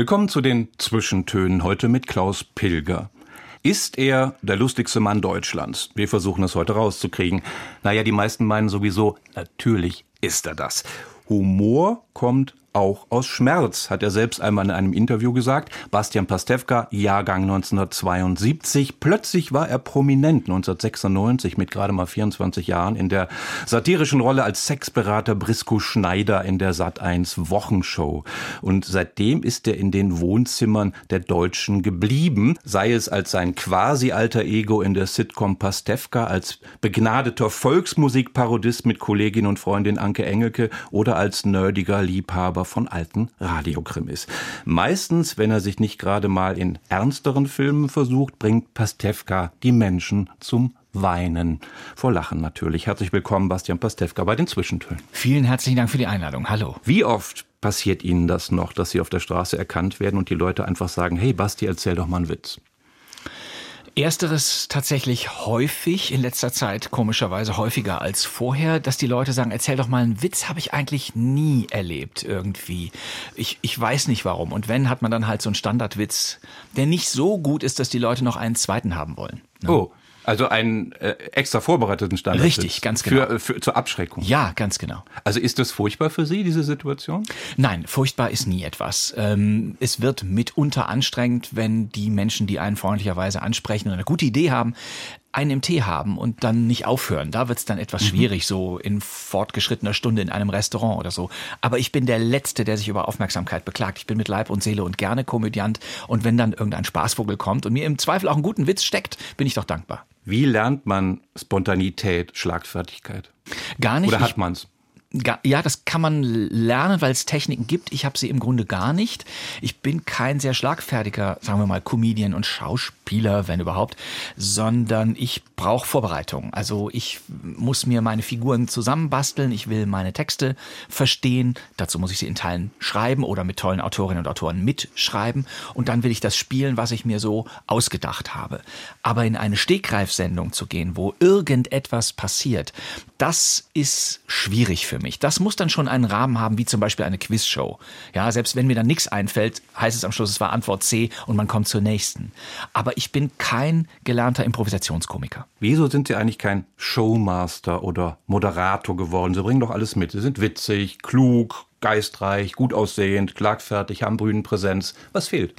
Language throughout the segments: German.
Willkommen zu den Zwischentönen heute mit Klaus Pilger. Ist er der lustigste Mann Deutschlands? Wir versuchen es heute rauszukriegen. Naja, die meisten meinen sowieso, natürlich ist er das. Humor kommt auch aus Schmerz, hat er selbst einmal in einem Interview gesagt. Bastian Pastewka, Jahrgang 1972. Plötzlich war er prominent 1996 mit gerade mal 24 Jahren in der satirischen Rolle als Sexberater Brisco Schneider in der Sat1 Wochenshow. Und seitdem ist er in den Wohnzimmern der Deutschen geblieben, sei es als sein quasi alter Ego in der Sitcom Pastewka, als begnadeter Volksmusikparodist mit Kollegin und Freundin Anke Engelke oder als nerdiger Liebhaber aber von alten Radiokrimis. Meistens, wenn er sich nicht gerade mal in ernsteren Filmen versucht, bringt Pastewka die Menschen zum Weinen. Vor Lachen natürlich. Herzlich willkommen, Bastian Pastewka, bei den Zwischentönen. Vielen herzlichen Dank für die Einladung. Hallo. Wie oft passiert Ihnen das noch, dass Sie auf der Straße erkannt werden und die Leute einfach sagen, hey Basti, erzähl doch mal einen Witz? Ersteres tatsächlich häufig, in letzter Zeit komischerweise häufiger als vorher, dass die Leute sagen, erzähl doch mal einen Witz, habe ich eigentlich nie erlebt irgendwie. Ich, ich weiß nicht warum. Und wenn, hat man dann halt so einen Standardwitz, der nicht so gut ist, dass die Leute noch einen zweiten haben wollen. Ne? Oh, also einen äh, extra vorbereiteten Standard. Richtig, ganz genau. Für, für, zur Abschreckung. Ja, ganz genau. Also ist das furchtbar für Sie, diese Situation? Nein, furchtbar ist nie etwas. Ähm, es wird mitunter anstrengend, wenn die Menschen, die einen freundlicherweise ansprechen und eine gute Idee haben, einen im Tee haben und dann nicht aufhören. Da wird's dann etwas mhm. schwierig, so in fortgeschrittener Stunde in einem Restaurant oder so. Aber ich bin der Letzte, der sich über Aufmerksamkeit beklagt. Ich bin mit Leib und Seele und gerne Komödiant. Und wenn dann irgendein Spaßvogel kommt und mir im Zweifel auch einen guten Witz steckt, bin ich doch dankbar. Wie lernt man Spontanität, Schlagfertigkeit? Gar nicht. Oder hat man's? Ja, das kann man lernen, weil es Techniken gibt. Ich habe sie im Grunde gar nicht. Ich bin kein sehr schlagfertiger, sagen wir mal, Comedian und Schauspieler, wenn überhaupt, sondern ich brauche Vorbereitung. Also ich muss mir meine Figuren zusammenbasteln. Ich will meine Texte verstehen. Dazu muss ich sie in Teilen schreiben oder mit tollen Autorinnen und Autoren mitschreiben. Und dann will ich das spielen, was ich mir so ausgedacht habe. Aber in eine Stegreifsendung zu gehen, wo irgendetwas passiert, das ist schwierig für mich. Das muss dann schon einen Rahmen haben, wie zum Beispiel eine Quizshow. Ja, selbst wenn mir dann nichts einfällt, heißt es am Schluss, es war Antwort C und man kommt zur nächsten. Aber ich bin kein gelernter Improvisationskomiker. Wieso sind Sie eigentlich kein Showmaster oder Moderator geworden? Sie bringen doch alles mit. Sie sind witzig, klug, geistreich, gut aussehend, klagfertig, haben Bühnenpräsenz. Was fehlt?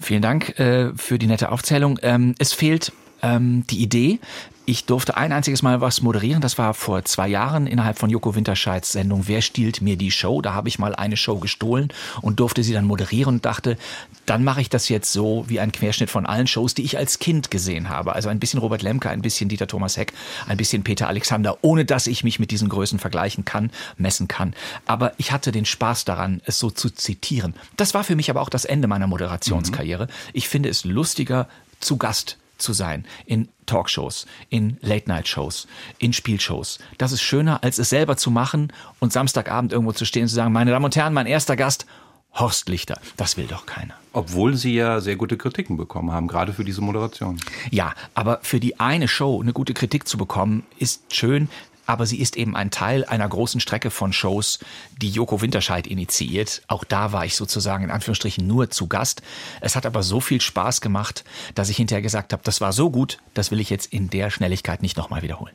Vielen Dank äh, für die nette Aufzählung. Ähm, es fehlt ähm, die Idee. Ich durfte ein einziges Mal was moderieren. Das war vor zwei Jahren innerhalb von Joko Winterscheids Sendung Wer stiehlt mir die Show? Da habe ich mal eine Show gestohlen und durfte sie dann moderieren und dachte, dann mache ich das jetzt so wie ein Querschnitt von allen Shows, die ich als Kind gesehen habe. Also ein bisschen Robert Lemke, ein bisschen Dieter Thomas Heck, ein bisschen Peter Alexander, ohne dass ich mich mit diesen Größen vergleichen kann, messen kann. Aber ich hatte den Spaß daran, es so zu zitieren. Das war für mich aber auch das Ende meiner Moderationskarriere. Ich finde es lustiger, zu Gast zu sein in Talkshows, in Late-Night-Shows, in Spielshows. Das ist schöner, als es selber zu machen und Samstagabend irgendwo zu stehen und zu sagen, meine Damen und Herren, mein erster Gast, Horst Lichter. Das will doch keiner. Obwohl Sie ja sehr gute Kritiken bekommen haben, gerade für diese Moderation. Ja, aber für die eine Show eine gute Kritik zu bekommen, ist schön aber sie ist eben ein Teil einer großen Strecke von Shows, die Joko Winterscheid initiiert. Auch da war ich sozusagen in Anführungsstrichen nur zu Gast. Es hat aber so viel Spaß gemacht, dass ich hinterher gesagt habe, das war so gut, das will ich jetzt in der Schnelligkeit nicht nochmal wiederholen.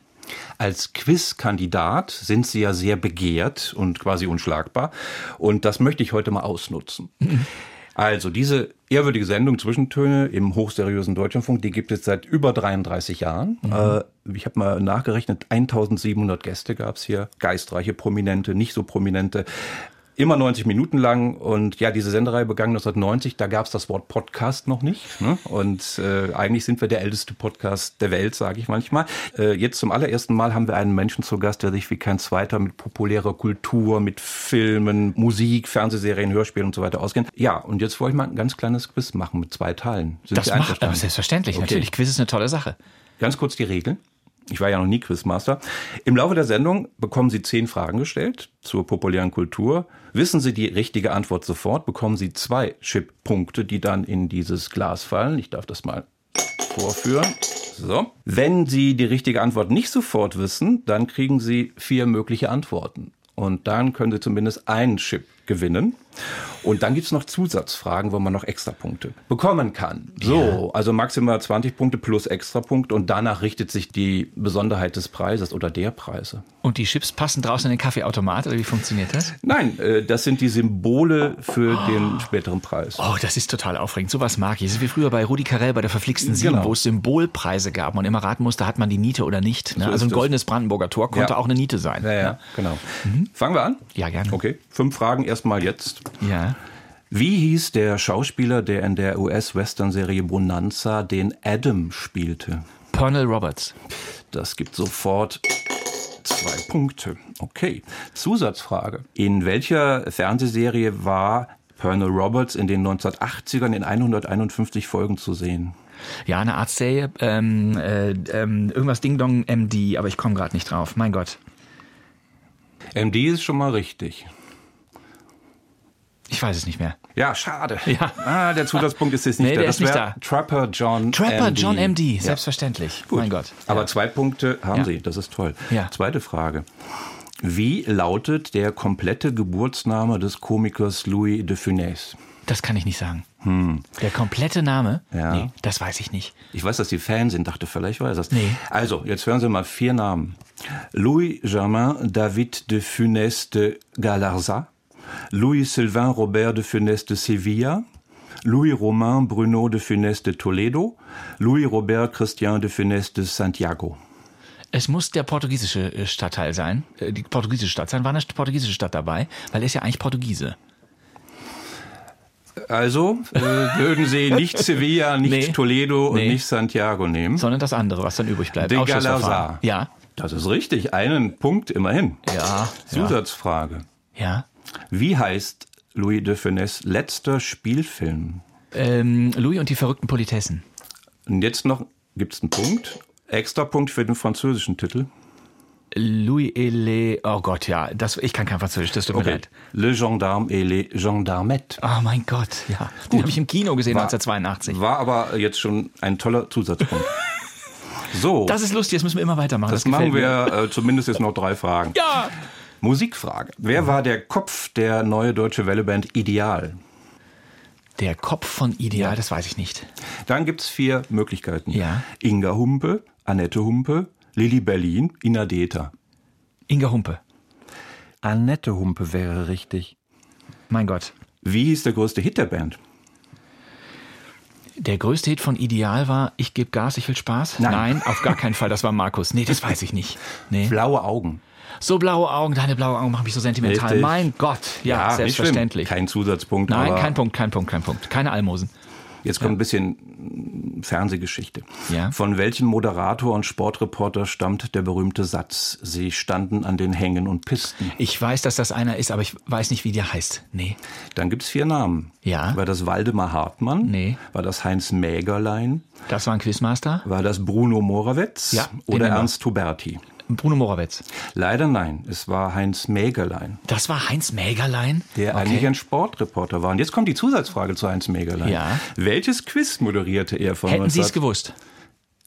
Als Quizkandidat sind Sie ja sehr begehrt und quasi unschlagbar. Und das möchte ich heute mal ausnutzen. Also diese ehrwürdige Sendung Zwischentöne im hochseriösen Deutschlandfunk, die gibt es seit über 33 Jahren. Mhm. Äh, ich habe mal nachgerechnet, 1700 Gäste gab es hier, geistreiche, prominente, nicht so prominente. Immer 90 Minuten lang. Und ja, diese Sendereihe begann 1990, da gab es das Wort Podcast noch nicht. Ne? Und äh, eigentlich sind wir der älteste Podcast der Welt, sage ich manchmal. Äh, jetzt zum allerersten Mal haben wir einen Menschen zu Gast, der sich wie kein zweiter mit populärer Kultur, mit Filmen, Musik, Fernsehserien, Hörspielen und so weiter auskennt. Ja, und jetzt wollte ich mal ein ganz kleines Quiz machen mit zwei Teilen. Sind das macht, aber selbstverständlich, okay. natürlich. Quiz ist eine tolle Sache. Ganz kurz die Regeln. Ich war ja noch nie Quizmaster. Im Laufe der Sendung bekommen Sie zehn Fragen gestellt zur populären Kultur. Wissen Sie die richtige Antwort sofort, bekommen Sie zwei Chip-Punkte, die dann in dieses Glas fallen. Ich darf das mal vorführen. So. Wenn Sie die richtige Antwort nicht sofort wissen, dann kriegen Sie vier mögliche Antworten. Und dann können Sie zumindest einen Chip gewinnen. Und dann gibt's noch Zusatzfragen, wo man noch Extrapunkte bekommen kann. So, also maximal 20 Punkte plus Extrapunkte und danach richtet sich die Besonderheit des Preises oder der Preise. Und die Chips passen draußen in den Kaffeeautomat oder wie funktioniert das? Nein, äh, das sind die Symbole für oh. den späteren Preis. Oh, das ist total aufregend. Sowas mag ich. Das ist wie früher bei Rudi Carell bei der verflixten Sieben, genau. wo es Symbolpreise gab und immer raten musste, hat man die Niete oder nicht. Ne? So also ein goldenes Brandenburger Tor konnte ja. auch eine Niete sein. Ja, ja, ja. genau. Mhm. Fangen wir an? Ja, gerne. Okay, fünf Fragen erstmal jetzt. Ja. Wie hieß der Schauspieler, der in der US-Western-Serie Bonanza den Adam spielte? Pernell Roberts. Das gibt sofort zwei Punkte. Okay. Zusatzfrage. In welcher Fernsehserie war Pernell Roberts in den 1980ern in 151 Folgen zu sehen? Ja, eine Arztserie. Ähm, äh, ähm, irgendwas Ding Dong MD, aber ich komme gerade nicht drauf. Mein Gott. MD ist schon mal richtig. Ich weiß es nicht mehr. Ja, schade. Ja. Ah, der Zusatzpunkt ist jetzt nicht nee, da. Das wäre Trapper John Trapper MD. John MD, selbstverständlich. Gut. Mein Gott. Aber zwei Punkte haben ja. Sie, das ist toll. Ja. Zweite Frage. Wie lautet der komplette Geburtsname des Komikers Louis de Funès? Das kann ich nicht sagen. Hm. Der komplette Name? Ja. Nee, das weiß ich nicht. Ich weiß, dass Sie Fan sind, dachte vielleicht weiß das. Nee. Also, jetzt hören Sie mal vier Namen. Louis Germain David de Funès de Galarza, Louis-Sylvain Robert de Funès de Sevilla, Louis-Romain Bruno de Funès de Toledo, Louis-Robert Christian de Funès de Santiago. Es muss der portugiesische äh, Stadtteil sein, äh, die portugiesische Stadt sein. War eine portugiesische Stadt dabei? Weil er ist ja eigentlich Portugiese. Also äh, würden Sie nicht Sevilla, nicht nee, Toledo nee. und nicht Santiago nehmen? Sondern das andere, was dann übrig bleibt. De Galarza. Ja. Das ist richtig. Einen Punkt immerhin. Ja. Zusatzfrage. Ja. Wie heißt Louis de Funès letzter Spielfilm? Ähm, Louis und die verrückten Politessen. Und jetzt noch gibt es einen Punkt. Extra Punkt für den französischen Titel. Louis et les, oh Gott, ja, das, ich kann kein Französisch, das tut mir leid. Le Gendarme et les Gendarmettes. Oh mein Gott, ja. Den habe ich im Kino gesehen war, 1982. War aber jetzt schon ein toller Zusatzpunkt. so. Das ist lustig, das müssen wir immer weitermachen. Das, das machen wir äh, zumindest jetzt noch drei Fragen. Ja! Musikfrage. Wer war der Kopf der neue deutsche Welleband Ideal? Der Kopf von Ideal, das weiß ich nicht. Dann gibt es vier Möglichkeiten. Ja. Inga Humpe, Annette Humpe, Lilly Berlin, Ina Deta. Inga Humpe. Annette Humpe wäre richtig. Mein Gott. Wie hieß der größte Hit der Band? Der größte Hit von Ideal war Ich gebe Gas, ich will Spaß? Nein. Nein, auf gar keinen Fall. Das war Markus. Nee, das weiß ich nicht. Nee. Blaue Augen. So blaue Augen, deine blaue Augen machen mich so sentimental. Richtig. Mein Gott, ja, Ja, selbstverständlich. Kein Zusatzpunkt. Nein, kein Punkt, kein Punkt, kein Punkt. Keine Almosen. Jetzt kommt ein bisschen Fernsehgeschichte. Ja. Von welchem Moderator und Sportreporter stammt der berühmte Satz? Sie standen an den Hängen und Pisten. Ich weiß, dass das einer ist, aber ich weiß nicht, wie der heißt. Nee. Dann gibt's vier Namen. Ja. War das Waldemar Hartmann? Nee. War das Heinz Mägerlein? Das war ein Quizmaster? War das Bruno Morawetz? Ja, Oder. Ernst Huberti? Bruno Morawetz. Leider nein. Es war Heinz Mägerlein, Das war Heinz Mägerlein? der Okay. eigentlich ein Sportreporter war. Und jetzt kommt die Zusatzfrage zu Heinz Mägerlein. Ja. Welches Quiz moderierte er von Hätten Sie es 19 gewusst?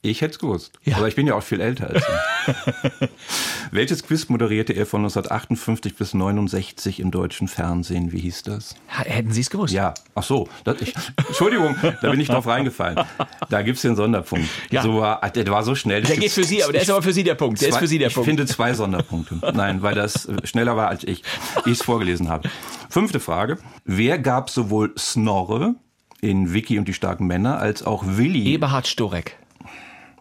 Ich hätte es gewusst. Ja. Aber ich bin ja auch viel älter als Sie. Welches Quiz moderierte er von 1958 bis 69 im deutschen Fernsehen? Wie hieß das? Hätten Sie es gewusst? Ja, ach so. Das, ich, Entschuldigung, da bin ich drauf reingefallen. Da gibt's den Sonderpunkt. Ja. So war, der war so schnell. Der geht für Sie, aber der ist aber für Sie der Punkt. Der ist Zwei- für Sie der ich Punkt. finde zwei Sonderpunkte. Nein, weil das äh, schneller war als ich, ich es vorgelesen habe. Fünfte Frage. Wer gab sowohl Snorre in Vicky und die starken Männer als auch Willi Eberhard Storek.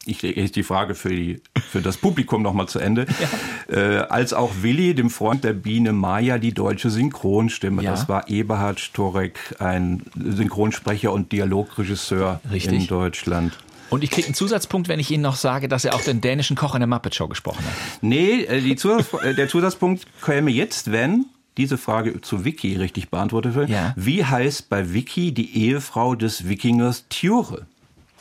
Ich lege die Frage für, die, für das Publikum nochmal zu Ende. äh, als auch Willi, dem Freund der Biene Maya, die deutsche Synchronstimme. Ja. Das war Eberhard Storek, ein Synchronsprecher und Dialogregisseur Richtig. in Deutschland. Und ich kriege einen Zusatzpunkt, wenn ich Ihnen noch sage, dass er auch den dänischen Koch in der Muppet Show gesprochen hat. Nee, äh, Zusatz, äh, der Zusatzpunkt käme jetzt, wenn diese Frage zu Vicky richtig beantwortet wird. Ja. Wie heißt bei Vicky die Ehefrau des Wikingers Tjure?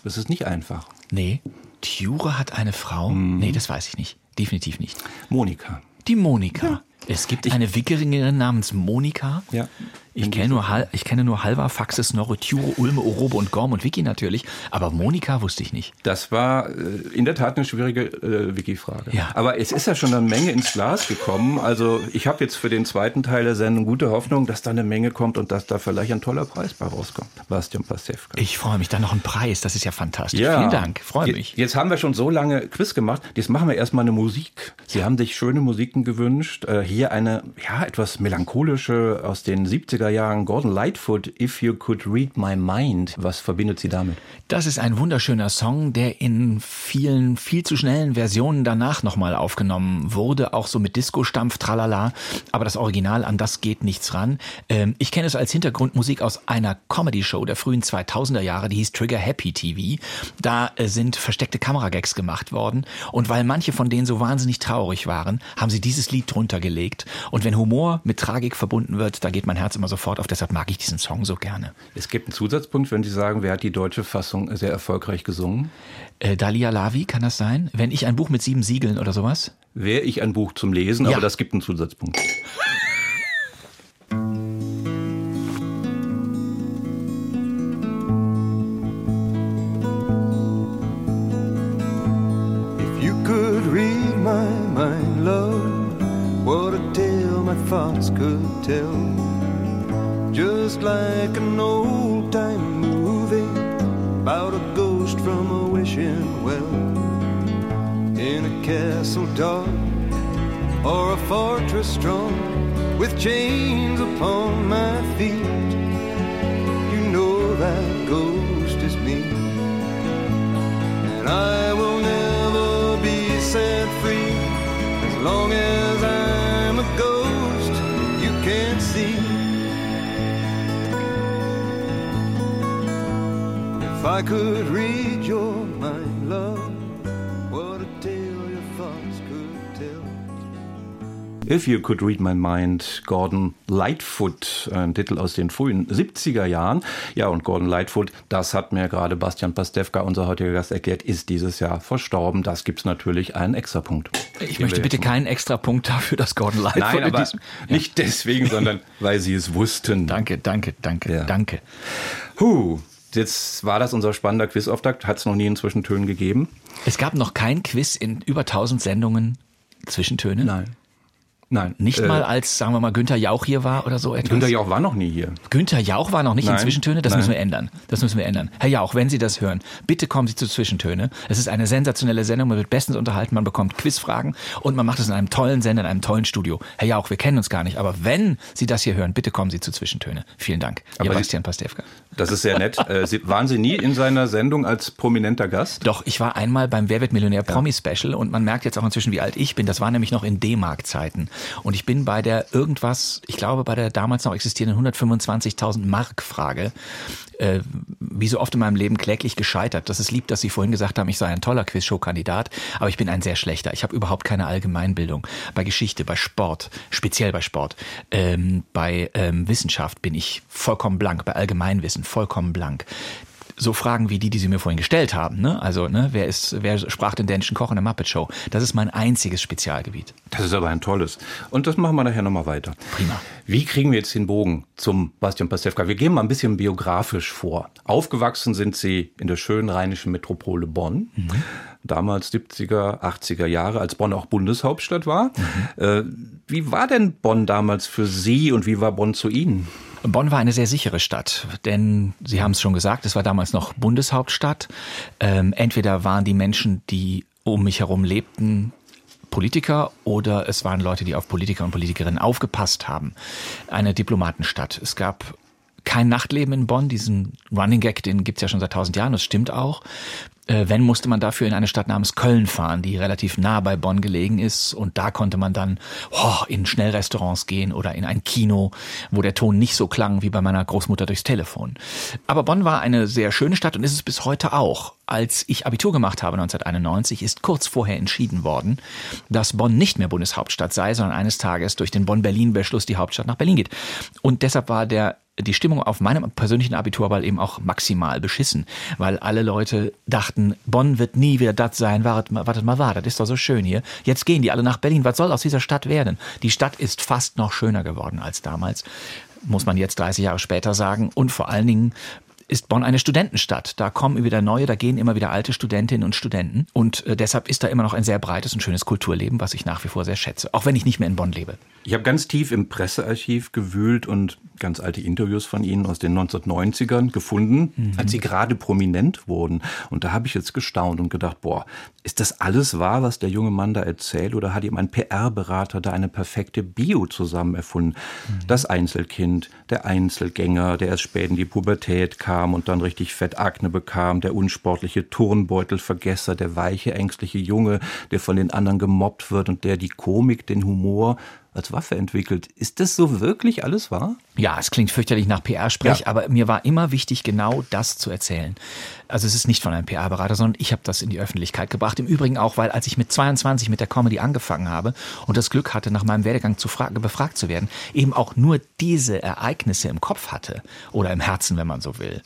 Das ist nicht einfach. Nee. Tjure hat eine Frau? Mhm. Nee, das weiß ich nicht. Definitiv nicht. Monika. Die Monika. Ja. Es gibt eine Wikeringerin namens Monika. Ja. Ich kenne nur, Hal ich kenne nur Halva, Faxes, Norreturo, Ulme, Orobe und Gorm und Wiki natürlich, aber Monika wusste ich nicht. Das war äh, in der Tat eine schwierige äh, Wiki-Frage. Ja. Aber es ist ja schon eine Menge ins Glas gekommen. Also ich habe jetzt für den zweiten Teil der Sendung gute Hoffnung, dass da eine Menge kommt und dass da vielleicht ein toller Preis bei rauskommt. Bastian Pastewka. Ich freue mich, da noch ein Preis, das ist ja fantastisch. Ja. Vielen Dank, freue mich. Jetzt haben wir schon so lange Quiz gemacht, jetzt machen wir erstmal eine Musik. Sie haben sich schöne Musiken gewünscht. Äh, hier eine, ja, etwas melancholische aus den 70er Jahren Gordon Lightfoot, If You Could Read My Mind. Was verbindet sie damit? Das ist ein wunderschöner Song, der in vielen, viel zu schnellen Versionen danach nochmal aufgenommen wurde, auch so mit Disco-Stampf, tralala. Aber das Original, an das geht nichts ran. Ähm, ich kenne es als Hintergrundmusik aus einer Comedy-Show der frühen 2000er Jahre, die hieß Trigger Happy TV. Da äh, sind versteckte Kameragags gemacht worden. Und weil manche von denen so wahnsinnig traurig waren, haben sie dieses Lied drunter gelegt. Und wenn Humor mit Tragik verbunden wird, da geht mein Herz immer sofort auf. Deshalb mag ich diesen Song so gerne. Es gibt einen Zusatzpunkt, wenn Sie sagen, wer hat die deutsche Fassung sehr erfolgreich gesungen. Äh, Dalia Lavi, kann das sein? Wenn ich ein Buch mit sieben Siegeln oder sowas? Wäre ich ein Buch zum Lesen, ja. aber das gibt einen Zusatzpunkt. If You Could Read My Mind, Gordon Lightfoot, ein Titel aus den frühen 70er Jahren. Ja, und Gordon Lightfoot, das hat mir gerade Bastian Pastewka, unser heutiger Gast, erklärt, ist dieses Jahr verstorben. Das gibt es natürlich einen Extrapunkt. Ich möchte bitte keinen Extrapunkt dafür, dass Gordon Lightfoot... Nein, aber diesem, ja. nicht deswegen, sondern weil Sie es wussten. Danke, danke, danke, ja. danke. Huh, Jetzt war das unser spannender Quizauftakt. Hat es noch nie in Zwischentönen gegeben? Es gab noch kein Quiz in über 1000 Sendungen Zwischentöne? Nein. Nein. Nicht äh, mal als, sagen wir mal, Günther Jauch hier war oder so etwas? Günther Jauch war noch nie hier. Günther Jauch war noch nicht Nein. in Zwischentöne? Das Nein. müssen wir ändern. Das müssen wir ändern. Herr Jauch, wenn Sie das hören, bitte kommen Sie zu Zwischentöne. Es ist eine sensationelle Sendung, man wird bestens unterhalten, man bekommt Quizfragen und man macht es in einem tollen Sender, in einem tollen Studio. Herr Jauch, wir kennen uns gar nicht, aber wenn Sie das hier hören, bitte kommen Sie zu Zwischentöne. Vielen Dank. Aber Ihr Bastian Pastewka. Das ist sehr nett. Äh, Sie, waren Sie nie in seiner Sendung als prominenter Gast? Doch, ich war einmal beim Wer wird Millionär Promi Special und man merkt jetzt auch inzwischen, wie alt ich bin. Das war nämlich noch in D-Mark-Zeiten. Und ich bin bei der irgendwas, ich glaube bei der damals noch existierenden 125.000 Mark Frage, äh, wie so oft in meinem Leben kläglich gescheitert. Das ist lieb, dass Sie vorhin gesagt haben, ich sei ein toller Quizshow-Kandidat, aber ich bin ein sehr schlechter. Ich habe überhaupt keine Allgemeinbildung. Bei Geschichte, bei Sport, speziell bei Sport, ähm, bei ähm, Wissenschaft bin ich vollkommen blank, bei Allgemeinwissen vollkommen blank so Fragen wie die, die Sie mir vorhin gestellt haben. Ne? Also, ne, wer ist, wer sprach den dänischen Koch in der Muppet Show? Das ist mein einziges Spezialgebiet. Das ist aber ein tolles. Und das machen wir nachher nochmal weiter. Prima. Wie kriegen wir jetzt den Bogen zum Bastian Pastewka? Wir gehen mal ein bisschen biografisch vor. Aufgewachsen sind Sie in der schönen rheinischen Metropole Bonn. Mhm. Damals 70er, 80er Jahre, als Bonn auch Bundeshauptstadt war. Mhm. Äh, wie war denn Bonn damals für Sie und wie war Bonn zu Ihnen? Bonn war eine sehr sichere Stadt, denn Sie haben es schon gesagt, es war damals noch Bundeshauptstadt. Ähm, entweder waren die Menschen, die um mich herum lebten, Politiker oder es waren Leute, die auf Politiker und Politikerinnen aufgepasst haben. Eine Diplomatenstadt. Es gab kein Nachtleben in Bonn. Diesen Running Gag, den gibt's ja schon seit tausend Jahren, das stimmt auch. Äh, wenn, musste man dafür in eine Stadt namens Köln fahren, die relativ nah bei Bonn gelegen ist. Und da konnte man dann oh, in Schnellrestaurants gehen oder in ein Kino, wo der Ton nicht so klang wie bei meiner Großmutter durchs Telefon. Aber Bonn war eine sehr schöne Stadt und ist es bis heute auch. Als ich Abitur gemacht habe 1991, ist kurz vorher entschieden worden, dass Bonn nicht mehr Bundeshauptstadt sei, sondern eines Tages durch den Bonn-Berlin-Beschluss die Hauptstadt nach Berlin geht. Und deshalb war der die Stimmung auf meinem persönlichen Abiturball eben auch maximal beschissen, weil alle Leute dachten, Bonn wird nie wieder das sein, wartet mal, wartet mal, war, das ist doch so schön hier. Jetzt gehen die alle nach Berlin. Was soll aus dieser Stadt werden? Die Stadt ist fast noch schöner geworden als damals muss man jetzt 30 Jahre später sagen. Und vor allen Dingen ist Bonn eine Studentenstadt. Da kommen wieder neue, da gehen immer wieder alte Studentinnen und Studenten. Und äh, deshalb ist da immer noch ein sehr breites und schönes Kulturleben, was ich nach wie vor sehr schätze. Auch wenn ich nicht mehr in Bonn lebe. Ich habe ganz tief im Pressearchiv gewühlt und ganz alte Interviews von Ihnen aus den 1990ern gefunden, mhm. als Sie gerade prominent wurden. Und da habe ich jetzt gestaunt und gedacht, boah, ist das alles wahr, was der junge Mann da erzählt? Oder hat ihm ein PR-Berater da eine perfekte Bio zusammen erfunden? Mhm. Das Einzelkind, der Einzelgänger, der erst spät in die Pubertät kam und dann richtig Fettakne bekam, der unsportliche Turnbeutelvergesser, der weiche, ängstliche Junge, der von den anderen gemobbt wird und der die Komik, den Humor als Waffe entwickelt. Ist das so wirklich alles wahr? Ja, es klingt fürchterlich nach PR-Sprech, ja. aber mir war immer wichtig, genau das zu erzählen. Also es ist nicht von einem PR-Berater, sondern ich habe das in die Öffentlichkeit gebracht. Im Übrigen auch, weil als ich mit 22 mit der Comedy angefangen habe und das Glück hatte, nach meinem Werdegang zu befragt zu werden, eben auch nur diese Ereignisse im Kopf hatte oder im Herzen, wenn man so will.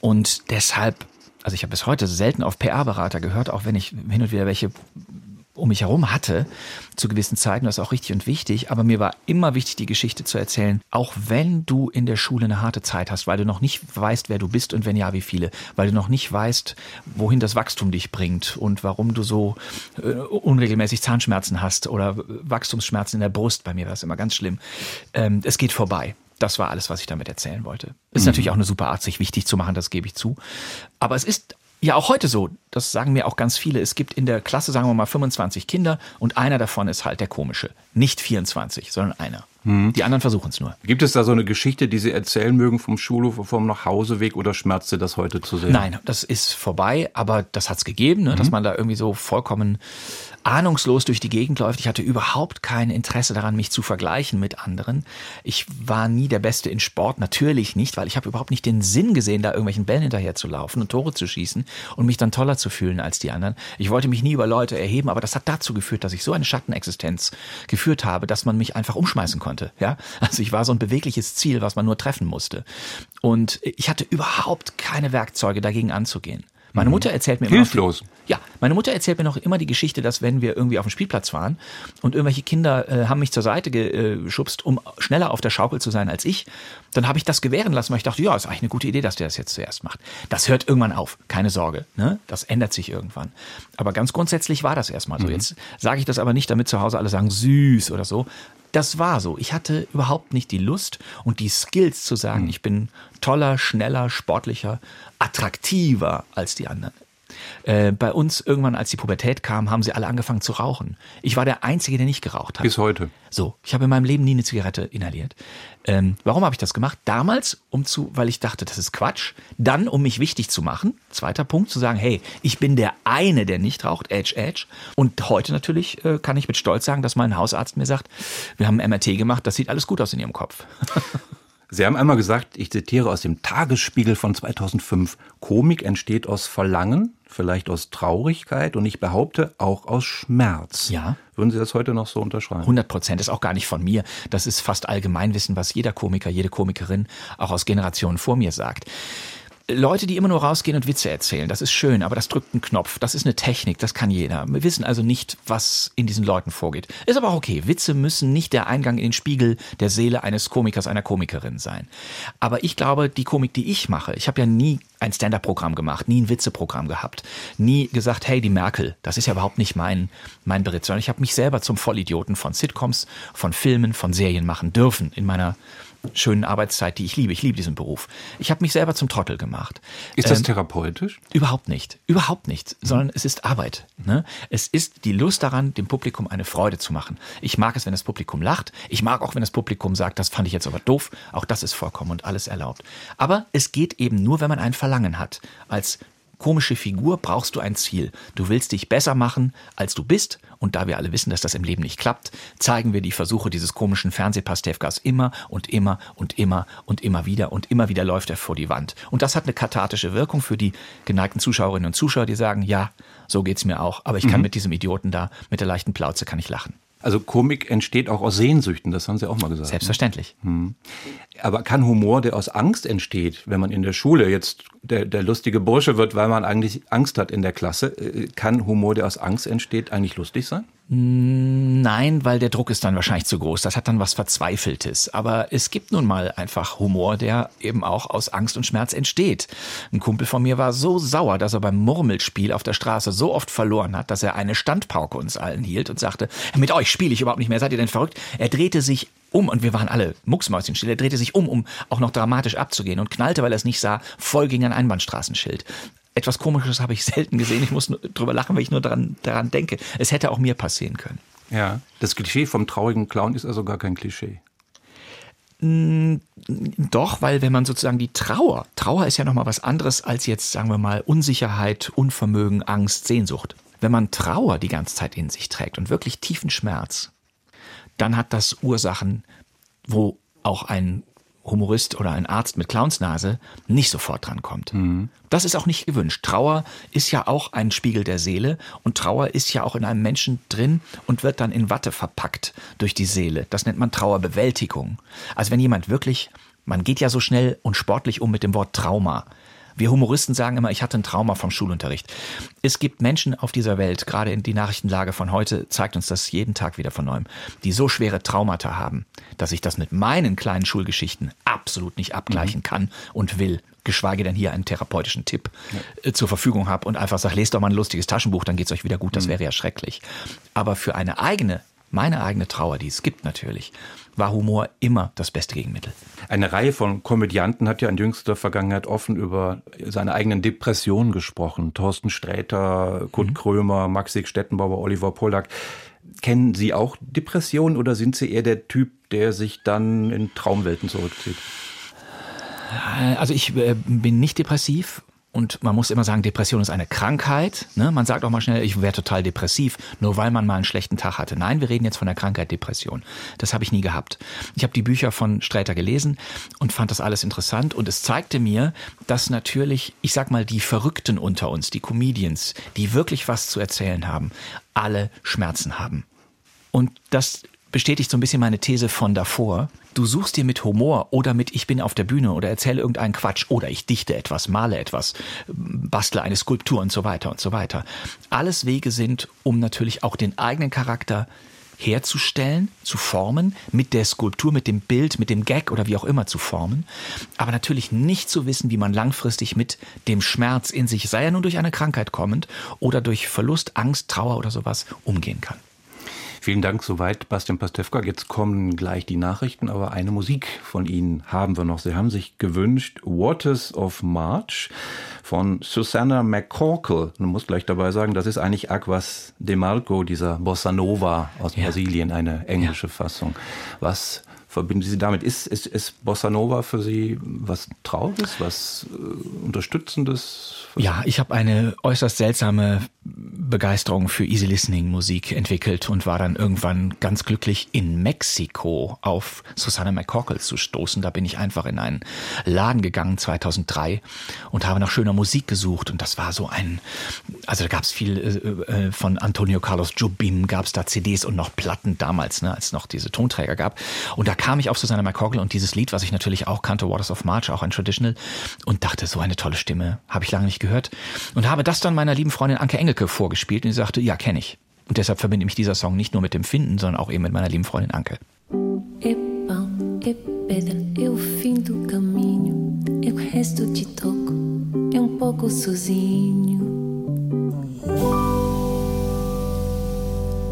Und deshalb also ich habe bis heute selten auf PR-Berater gehört, auch wenn ich hin und wieder welche um mich herum hatte zu gewissen Zeiten, das ist auch richtig und wichtig, aber mir war immer wichtig, die Geschichte zu erzählen, auch wenn du in der Schule eine harte Zeit hast, weil du noch nicht weißt, wer du bist und wenn ja, wie viele, weil du noch nicht weißt, wohin das Wachstum dich bringt und warum du so äh, unregelmäßig Zahnschmerzen hast oder Wachstumsschmerzen in der Brust, bei mir war es immer ganz schlimm. Ähm, es geht vorbei. Das war alles, was ich damit erzählen wollte. Ist mhm. natürlich auch eine super Art, sich wichtig zu machen, das gebe ich zu. Aber es ist ja auch heute so. Das sagen mir auch ganz viele. Es gibt in der Klasse, sagen wir mal, 25 Kinder und einer davon ist halt der komische. Nicht 24, sondern einer. Hm. Die anderen versuchen es nur. Gibt es da so eine Geschichte, die Sie erzählen mögen vom Schulhof, vom Nachhauseweg oder schmerzt Sie das heute zu sehen? Nein, das ist vorbei, aber das hat es gegeben, ne, mhm. dass man da irgendwie so vollkommen ahnungslos durch die Gegend läuft. Ich hatte überhaupt kein Interesse daran, mich zu vergleichen mit anderen. Ich war nie der Beste in Sport, natürlich nicht, weil ich habe überhaupt nicht den Sinn gesehen, da irgendwelchen Bällen hinterher zu laufen und Tore zu schießen und mich dann toller zu fühlen als die anderen. Ich wollte mich nie über Leute erheben, aber das hat dazu geführt, dass ich so eine Schattenexistenz geführt habe, dass man mich einfach umschmeißen konnte. Ja, also ich war so ein bewegliches Ziel, was man nur treffen musste. Und ich hatte überhaupt keine Werkzeuge dagegen anzugehen. Meine Mutter erzählt mir immer. Hilflos. Ja, meine Mutter erzählt mir noch immer die Geschichte, dass wenn wir irgendwie auf dem Spielplatz waren und irgendwelche Kinder äh, haben mich zur Seite geschubst, um schneller auf der Schaukel zu sein als ich, dann habe ich das gewähren lassen, weil ich dachte, ja, ist eigentlich eine gute Idee, dass der das jetzt zuerst macht. Das hört irgendwann auf, keine Sorge. Ne? Das ändert sich irgendwann. Aber ganz grundsätzlich war das erstmal so. Mhm. Jetzt sage ich das aber nicht, damit zu Hause alle sagen, süß oder so. Das war so. Ich hatte überhaupt nicht die Lust und die Skills zu sagen, mhm. ich bin toller, schneller, sportlicher, attraktiver als die anderen. Äh, bei uns irgendwann, als die Pubertät kam, haben sie alle angefangen zu rauchen. Ich war der Einzige, der nicht geraucht hat. Bis heute. So, ich habe in meinem Leben nie eine Zigarette inhaliert. Ähm, warum habe ich das gemacht? Damals, um zu, weil ich dachte, das ist Quatsch. Dann, um mich wichtig zu machen. Zweiter Punkt, zu sagen, hey, ich bin der eine, der nicht raucht. Edge, edge. Und heute natürlich äh, kann ich mit Stolz sagen, dass mein Hausarzt mir sagt, wir haben MRT gemacht, das sieht alles gut aus in Ihrem Kopf. Sie haben einmal gesagt, ich zitiere aus dem Tagesspiegel von 2005, Komik entsteht aus Verlangen, vielleicht aus Traurigkeit und ich behaupte auch aus Schmerz. Ja. Würden Sie das heute noch so unterschreiben? 100 Prozent, ist auch gar nicht von mir. Das ist fast Allgemeinwissen, was jeder Komiker, jede Komikerin auch aus Generationen vor mir sagt. Leute, die immer nur rausgehen und Witze erzählen, das ist schön, aber das drückt einen Knopf, das ist eine Technik, das kann jeder. Wir wissen also nicht, was in diesen Leuten vorgeht. Ist aber auch okay. Witze müssen nicht der Eingang in den Spiegel der Seele eines Komikers, einer Komikerin sein. Aber ich glaube, die Komik, die ich mache, ich habe ja nie ein Stand-up-Programm gemacht, nie ein Witzeprogramm gehabt, nie gesagt, hey, die Merkel, das ist ja überhaupt nicht mein, mein Beritt, sondern ich habe mich selber zum Vollidioten von Sitcoms, von Filmen, von Serien machen dürfen in meiner schönen Arbeitszeit, die ich liebe. Ich liebe diesen Beruf. Ich habe mich selber zum Trottel gemacht. Ist das ähm, therapeutisch? Überhaupt nicht. Überhaupt nicht. Sondern es ist Arbeit. Ne? Es ist die Lust daran, dem Publikum eine Freude zu machen. Ich mag es, wenn das Publikum lacht. Ich mag auch, wenn das Publikum sagt, das fand ich jetzt aber doof. Auch das ist vollkommen und alles erlaubt. Aber es geht eben nur, wenn man ein Verlangen hat. Als komische Figur brauchst du ein Ziel. Du willst dich besser machen, als du bist. Und da wir alle wissen, dass das im Leben nicht klappt, zeigen wir die Versuche dieses komischen Fernsehpastewkas immer und immer und immer und immer wieder. Und immer wieder läuft er vor die Wand. Und das hat eine kathartische Wirkung für die geneigten Zuschauerinnen und Zuschauer, die sagen, ja, so geht's mir auch. Aber ich kann mhm. mit diesem Idioten da, mit der leichten Plauze kann ich lachen. Also Komik entsteht auch aus Sehnsüchten, das haben Sie auch mal gesagt. Ne? Selbstverständlich. Hm. Aber kann Humor, der aus Angst entsteht, wenn man in der Schule jetzt der, der lustige Bursche wird, weil man eigentlich Angst hat in der Klasse, äh, kann Humor, der aus Angst entsteht, eigentlich lustig sein? Nein, weil der Druck ist dann wahrscheinlich zu groß. Das hat dann was Verzweifeltes. Aber es gibt nun mal einfach Humor, der eben auch aus Angst und Schmerz entsteht. Ein Kumpel von mir war so sauer, dass er beim Murmelspiel auf der Straße so oft verloren hat, dass er eine Standpauke uns allen hielt und sagte, mit euch spiele ich überhaupt nicht mehr, seid ihr denn verrückt? Er drehte sich um und wir waren alle mucksmäuschenstill. Er drehte sich um, um auch noch dramatisch abzugehen und knallte, weil er es nicht sah, voll gegen ein Einbahnstraßenschild etwas Komisches habe ich selten gesehen. Ich muss drüber lachen, weil ich nur daran, daran denke. Es hätte auch mir passieren können. Ja, das Klischee vom traurigen Clown ist also gar kein Klischee. Mm, doch, weil wenn man sozusagen die Trauer, Trauer ist ja nochmal was anderes als jetzt, sagen wir mal, Unsicherheit, Unvermögen, Angst, Sehnsucht. Wenn man Trauer die ganze Zeit in sich trägt und wirklich tiefen Schmerz, dann hat das Ursachen, wo auch ein Humorist oder ein Arzt mit Clownsnase nicht sofort drankommt. Mhm. Das ist auch nicht gewünscht. Trauer ist ja auch ein Spiegel der Seele und Trauer ist ja auch in einem Menschen drin und wird dann in Watte verpackt durch die Seele. Das nennt man Trauerbewältigung. Also wenn jemand wirklich, man geht ja so schnell und sportlich um mit dem Wort Trauma. Wir Humoristen sagen immer, ich hatte ein Trauma vom Schulunterricht. Es gibt Menschen auf dieser Welt, gerade in die Nachrichtenlage von heute zeigt uns das jeden Tag wieder von neuem, die so schwere Traumata haben, dass ich das mit meinen kleinen Schulgeschichten absolut nicht abgleichen mhm. kann und will geschweige denn hier einen therapeutischen Tipp ja. Äh, zur Verfügung habe und einfach sage, lest doch mal ein lustiges Taschenbuch, dann geht's euch wieder gut. Das mhm. wäre ja schrecklich. Aber für eine eigene, meine eigene Trauer, die es gibt natürlich, war Humor immer das beste Gegenmittel. Eine Reihe von Komödianten hat ja in jüngster Vergangenheit offen über seine eigenen Depressionen gesprochen. Thorsten Sträter, Kurt mhm. Krömer, Maxig Stettenbauer, Oliver Pollack. Kennen Sie auch Depressionen oder sind Sie eher der Typ, der sich dann in Traumwelten zurückzieht? Also ich äh, bin nicht depressiv und man muss immer sagen, Depression ist eine Krankheit. Ne? Man sagt auch mal schnell, ich wäre total depressiv, nur weil man mal einen schlechten Tag hatte. Nein, wir reden jetzt von der Krankheit Depression. Das habe ich nie gehabt. Ich habe die Bücher von Sträter gelesen und fand das alles interessant. Und es zeigte mir, dass natürlich, ich sag mal, die Verrückten unter uns, die Comedians, die wirklich was zu erzählen haben, alle Schmerzen haben. Und das bestätigt so ein bisschen meine These von davor. Du suchst dir mit Humor oder mit Ich bin auf der Bühne oder erzähle irgendeinen Quatsch oder ich dichte etwas, male etwas, bastle eine Skulptur und so weiter und so weiter. Alles Wege sind, um natürlich auch den eigenen Charakter herzustellen, zu formen, mit der Skulptur, mit dem Bild, mit dem Gag oder wie auch immer zu formen, aber natürlich nicht zu wissen, wie man langfristig mit dem Schmerz in sich, sei er nun durch eine Krankheit kommend oder durch Verlust, Angst, Trauer oder sowas, umgehen kann. Vielen Dank soweit, Bastian Pastewka. Jetzt kommen gleich die Nachrichten, aber eine Musik von Ihnen haben wir noch. Sie haben sich gewünscht Waters of March von Susanna McCorkle. Man muss gleich dabei sagen, das ist eigentlich Aquas de Marco, dieser Bossa Nova aus ja. Brasilien, eine englische ja. Fassung. Was verbinden Sie damit? Ist, ist, ist Bossa Nova für Sie was Trauriges, was äh, Unterstützendes? Ja, ich habe eine äußerst seltsame Begeisterung für Easy Listening Musik entwickelt und war dann irgendwann ganz glücklich in Mexiko auf Susanna McCorkle zu stoßen. Da bin ich einfach in einen Laden gegangen 2003 und habe nach schöner Musik gesucht. Und das war so ein, also da gab es viel äh, äh, von Antonio Carlos Jobim, gab es da CDs und noch Platten damals, ne, als noch diese Tonträger gab. Und da kam ich auf Susanna McCorkle und dieses Lied, was ich natürlich auch kannte, Waters of March, auch ein Traditional und dachte, so eine tolle Stimme, habe ich lange nicht gehört und habe das dann meiner lieben Freundin Anke Engelke vorgespielt und sie sagte, ja, kenne ich. Und deshalb verbinde mich dieser Song nicht nur mit dem Finden, sondern auch eben mit meiner lieben Freundin Anke. E e pedra, o fim do caminho, o resto te toco, e um pouco sozinho.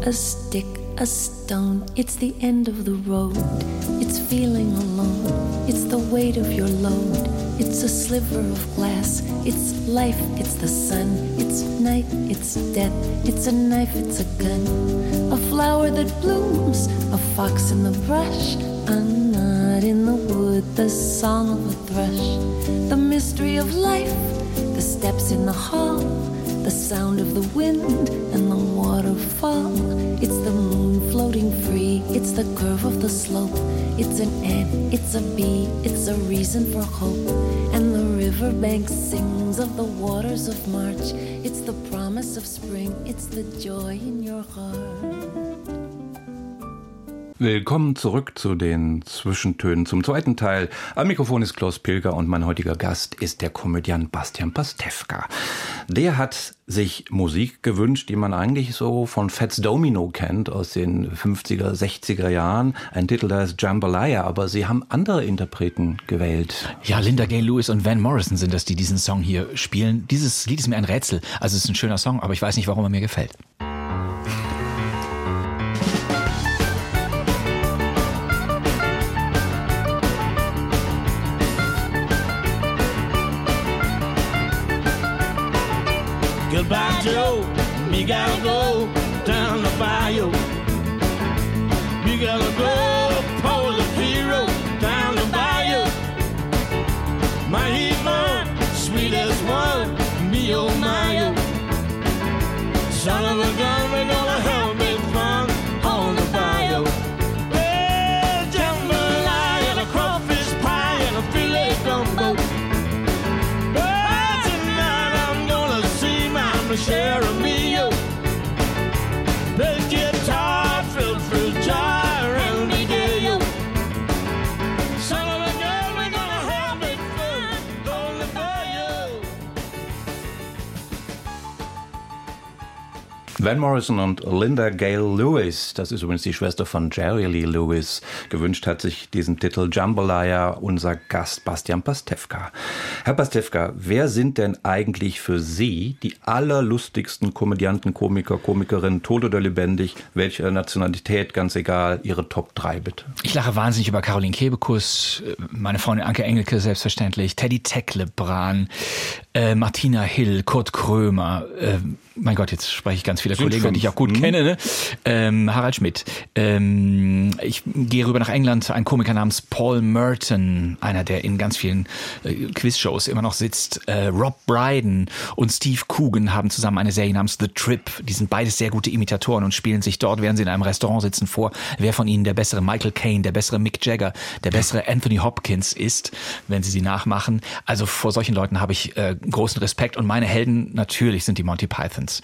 A stick a stone. It's the end of the road. It's feeling alone. It's the weight of your load. It's a sliver of glass. It's life. It's the sun. It's night. It's death. It's a knife. It's a gun. A flower that blooms. A fox in the brush. A knot in the wood. The song of a thrush. The mystery of life. The steps in the hall. The sound of the wind and the waterfall. It's the moon floating free. It's the curve of the slope. It's an ant, it's a B, it's a reason for hope. And the riverbank sings of the waters of March. It's the promise of spring. It's the joy in your heart. Willkommen zurück zu den Zwischentönen zum zweiten Teil. Am Mikrofon ist Klaus Pilger und mein heutiger Gast ist der Komödiant Bastian Pastewka. Der hat sich Musik gewünscht, die man eigentlich so von Fats Domino kennt aus den 50er, 60er Jahren. Ein Titel, da ist Jambalaya, aber sie haben andere Interpreten gewählt. Ja, Linda Gay Lewis und Van Morrison sind das, die diesen Song hier spielen. Dieses Lied ist mir ein Rätsel. Also es ist ein schöner Song, aber ich weiß nicht, warum er mir gefällt. Van Morrison und Linda Gale Lewis, das ist übrigens die Schwester von Jerry Lee Lewis, gewünscht hat sich diesen Titel Jambalaya unser Gast Bastian Pastewka. Herr Pastewka, wer sind denn eigentlich für Sie die allerlustigsten Komödianten, Komiker, Komikerinnen, tot oder lebendig, welcher Nationalität, ganz egal, Ihre Top 3 bitte? Ich lache wahnsinnig über Caroline Kebekus, meine Freundin Anke Engelke selbstverständlich, Teddy Tecklebrand, äh, Martina Hill, Kurt Krömer, äh, mein Gott, jetzt spreche ich ganz viele Sind Kollegen, fünf. die ich auch gut Mhm. kenne, ne? ähm, Harald Schmidt. Ähm, ich gehe rüber nach England, ein Komiker namens Paul Merton, einer, der in ganz vielen äh, Quizshows immer noch sitzt. Äh, Rob Brydon und Steve Coogan haben zusammen eine Serie namens The Trip. Die sind beides sehr gute Imitatoren und spielen sich dort, während sie in einem Restaurant sitzen, vor, wer von ihnen der bessere Michael Caine, der bessere Mick Jagger, der bessere Anthony Hopkins ist, wenn sie sie nachmachen. Also vor solchen Leuten habe ich äh, großen Respekt und meine Helden natürlich sind die Monty Pythons,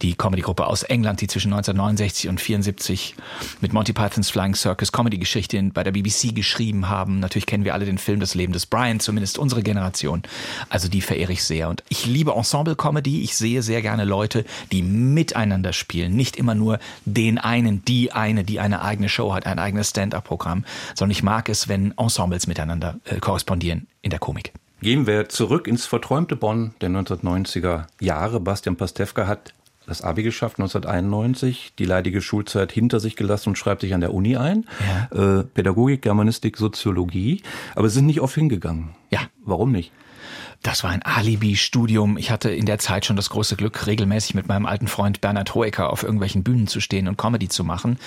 die Comedy-Gruppe aus England, die zwischen 1969 und 74 mit Monty Pythons Flying Circus Comedy-Geschichte bei der BBC geschrieben haben. Natürlich kennen wir alle den Film Das Leben des Brian, zumindest unsere Generation. Also die verehre ich sehr. Und ich liebe Ensemble-Comedy. Ich sehe sehr gerne Leute, die miteinander spielen. Nicht immer nur den einen, die eine, die eine eigene Show hat, ein eigenes Stand-up-Programm, sondern ich mag es, wenn Ensembles miteinander äh, korrespondieren in der Komik. Gehen wir zurück ins verträumte Bonn der 1990er Jahre. Bastian Pastewka hat das Abi geschafft 1991, die leidige Schulzeit hinter sich gelassen und schreibt sich an der Uni ein. Äh, Pädagogik, Germanistik, Soziologie. Aber sie sind nicht oft hingegangen. Ja. Warum nicht? Das war ein Alibi-Studium. Ich hatte in der Zeit schon das große Glück, regelmäßig mit meinem alten Freund Bernhard Hoeker auf irgendwelchen Bühnen zu stehen und Comedy zu machen.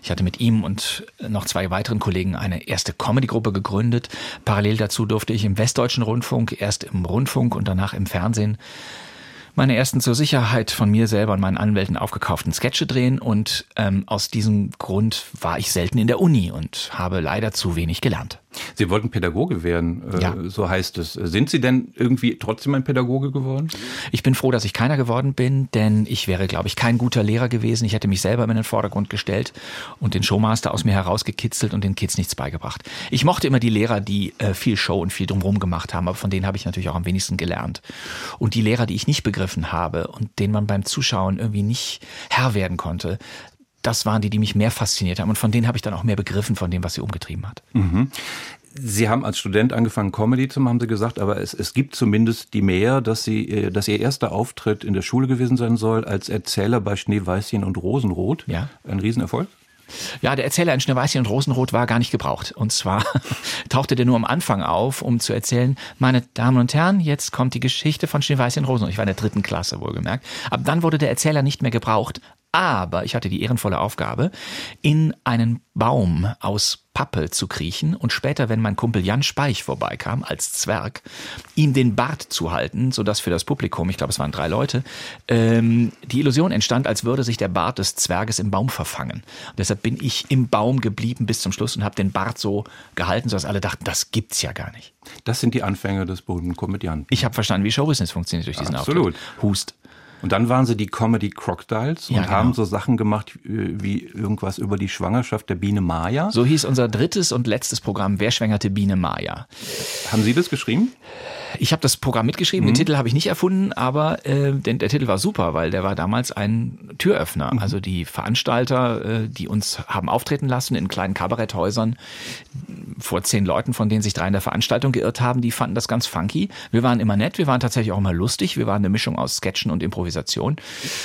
Ich hatte mit ihm und noch zwei weiteren Kollegen eine erste Comedy-Gruppe gegründet. Parallel dazu durfte ich im Westdeutschen Rundfunk, erst im Rundfunk und danach im Fernsehen meine ersten zur Sicherheit von mir selber und meinen Anwälten aufgekauften Sketche drehen und ähm, aus diesem Grund war ich selten in der Uni und habe leider zu wenig gelernt. Sie wollten Pädagoge werden, äh, Ja. so heißt es. Sind Sie denn irgendwie trotzdem ein Pädagoge geworden? Ich bin froh, dass ich keiner geworden bin, denn ich wäre, glaube ich, kein guter Lehrer gewesen. Ich hätte mich selber in den Vordergrund gestellt und den Showmaster aus mir herausgekitzelt und den Kids nichts beigebracht. Ich mochte immer die Lehrer, die äh, viel Show und viel drumherum gemacht haben, aber von denen habe ich natürlich auch am wenigsten gelernt. Und die Lehrer, die ich nicht begriffen habe und denen man beim Zuschauen irgendwie nicht Herr werden konnte, das waren die, die mich mehr fasziniert haben und von denen habe ich dann auch mehr begriffen von dem, was sie umgetrieben hat. Sie haben als Student angefangen, Comedy zu machen, haben Sie gesagt, aber es, es gibt zumindest die mehr, dass Sie, äh, dass Ihr erster Auftritt in der Schule gewesen sein soll als Erzähler bei Schneeweißchen und Rosenrot. Ja. Ein Riesenerfolg. Ja, der Erzähler in Schneeweißchen und Rosenrot war gar nicht gebraucht. Und zwar tauchte der nur am Anfang auf, um zu erzählen, meine Damen und Herren, jetzt kommt die Geschichte von Schneeweißchen und Rosenrot. Ich war in der dritten Klasse, wohlgemerkt. Ab dann wurde der Erzähler nicht mehr gebraucht. Aber ich hatte die ehrenvolle Aufgabe, in einen Baum aus Pappe zu kriechen und später, wenn mein Kumpel Jan Speich vorbeikam, als Zwerg, ihm den Bart zu halten, sodass für das Publikum, ich glaube es waren drei Leute, ähm, die Illusion entstand, als würde sich der Bart des Zwerges im Baum verfangen. Und deshalb bin ich im Baum geblieben bis zum Schluss und habe den Bart so gehalten, sodass alle dachten, das gibt's ja gar nicht. Das sind die Anfänge des berühmten Komödianten. Ich habe verstanden, wie Showbusiness funktioniert durch diesen Absolut. Auftritt. Hust. Und dann waren sie die Comedy Crocodiles und Ja, genau. haben so Sachen gemacht äh, wie irgendwas über die Schwangerschaft der Biene Maya. So hieß unser drittes und letztes Programm Wer schwängerte Biene Maya. Haben Sie das geschrieben? Ich habe das Programm mitgeschrieben, den Titel habe ich nicht erfunden, aber äh, denn der Titel war super, weil der war damals ein Türöffner. Also die Veranstalter, äh, die uns haben auftreten lassen in kleinen Kabaretthäusern vor zehn Leuten, von denen sich drei in der Veranstaltung geirrt haben, die fanden das ganz funky. Wir waren immer nett, wir waren tatsächlich auch immer lustig, wir waren eine Mischung aus Sketchen und Improvisation.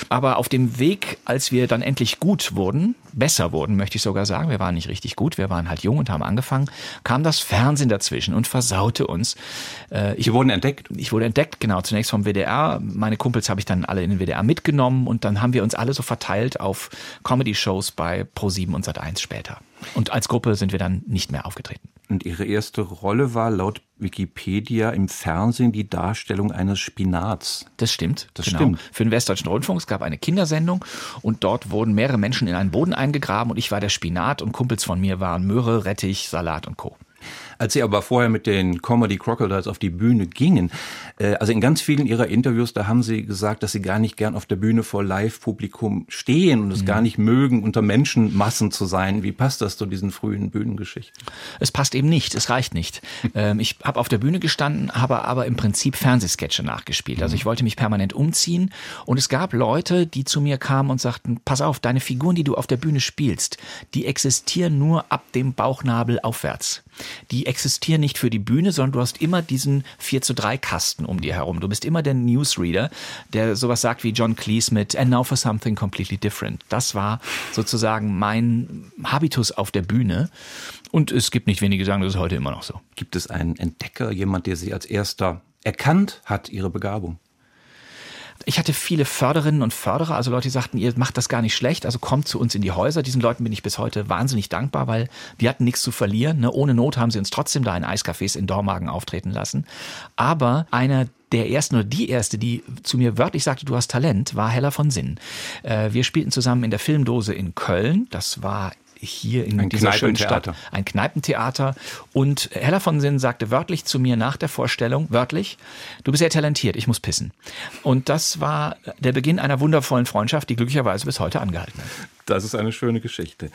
Aber auf dem Weg, als wir dann endlich gut wurden, besser wurden, möchte ich sogar sagen, wir waren nicht richtig gut, wir waren halt jung und haben angefangen, kam das Fernsehen dazwischen und versaute uns. Äh, ich Sie wurden entdeckt. ich wurde entdeckt, genau, zunächst vom WDR. Meine Kumpels habe ich dann alle in den WDR mitgenommen und dann haben wir uns alle so verteilt auf Comedy-Shows bei Pro7 und Sat1 später. Und als Gruppe sind wir dann nicht mehr aufgetreten. Und Ihre erste Rolle war laut Wikipedia im Fernsehen die Darstellung eines Spinats. Das stimmt. Das genau. stimmt. Für den Westdeutschen Rundfunk. Es gab eine Kindersendung und dort wurden mehrere Menschen in einen Boden eingegraben und ich war der Spinat und Kumpels von mir waren Möhre, Rettich, Salat und Co. Als Sie aber vorher mit den Comedy Crocodiles auf die Bühne gingen, äh, also in ganz vielen Ihrer Interviews, da haben Sie gesagt, dass Sie gar nicht gern auf der Bühne vor Live-Publikum stehen und es gar nicht mögen, unter Menschenmassen zu sein. Wie passt das zu diesen frühen Bühnengeschichten? Es passt eben nicht, es reicht nicht. Ähm, ich habe auf der Bühne gestanden, habe aber im Prinzip Fernsehsketche nachgespielt. Also ich wollte mich permanent umziehen und es gab Leute, die zu mir kamen und sagten, pass auf, deine Figuren, die du auf der Bühne spielst, die existieren nur ab dem Bauchnabel aufwärts. Die existieren nicht für die Bühne, sondern du hast immer diesen 4 zu 3 Kasten um dir herum. Du bist immer der Newsreader, der sowas sagt wie John Cleese mit And now for something completely different. Das war sozusagen mein Habitus auf der Bühne. Und es gibt nicht wenige, die sagen, das ist heute immer noch so. Gibt es einen Entdecker, jemand, der Sie als erster erkannt hat, Ihre Begabung? Ich hatte viele Förderinnen und Förderer, also Leute, die sagten, ihr macht das gar nicht schlecht, also kommt zu uns in die Häuser. Diesen Leuten bin ich bis heute wahnsinnig dankbar, weil die hatten nichts zu verlieren. Ne? Ohne Not haben sie uns trotzdem da in Eiscafés in Dormagen auftreten lassen. Aber einer der ersten oder die erste, die zu mir wörtlich sagte, du hast Talent, war Hella von Sinn. Äh, wir spielten zusammen in der Filmdose in Köln. Das war hier in Ein dieser schönen. Stadt ein Kneipentheater. Und Hella von Sinn sagte wörtlich zu mir nach der Vorstellung, wörtlich, du bist sehr talentiert, ich muss pissen. Und das war der Beginn einer wundervollen Freundschaft, die glücklicherweise bis heute angehalten hat. Das ist eine schöne Geschichte.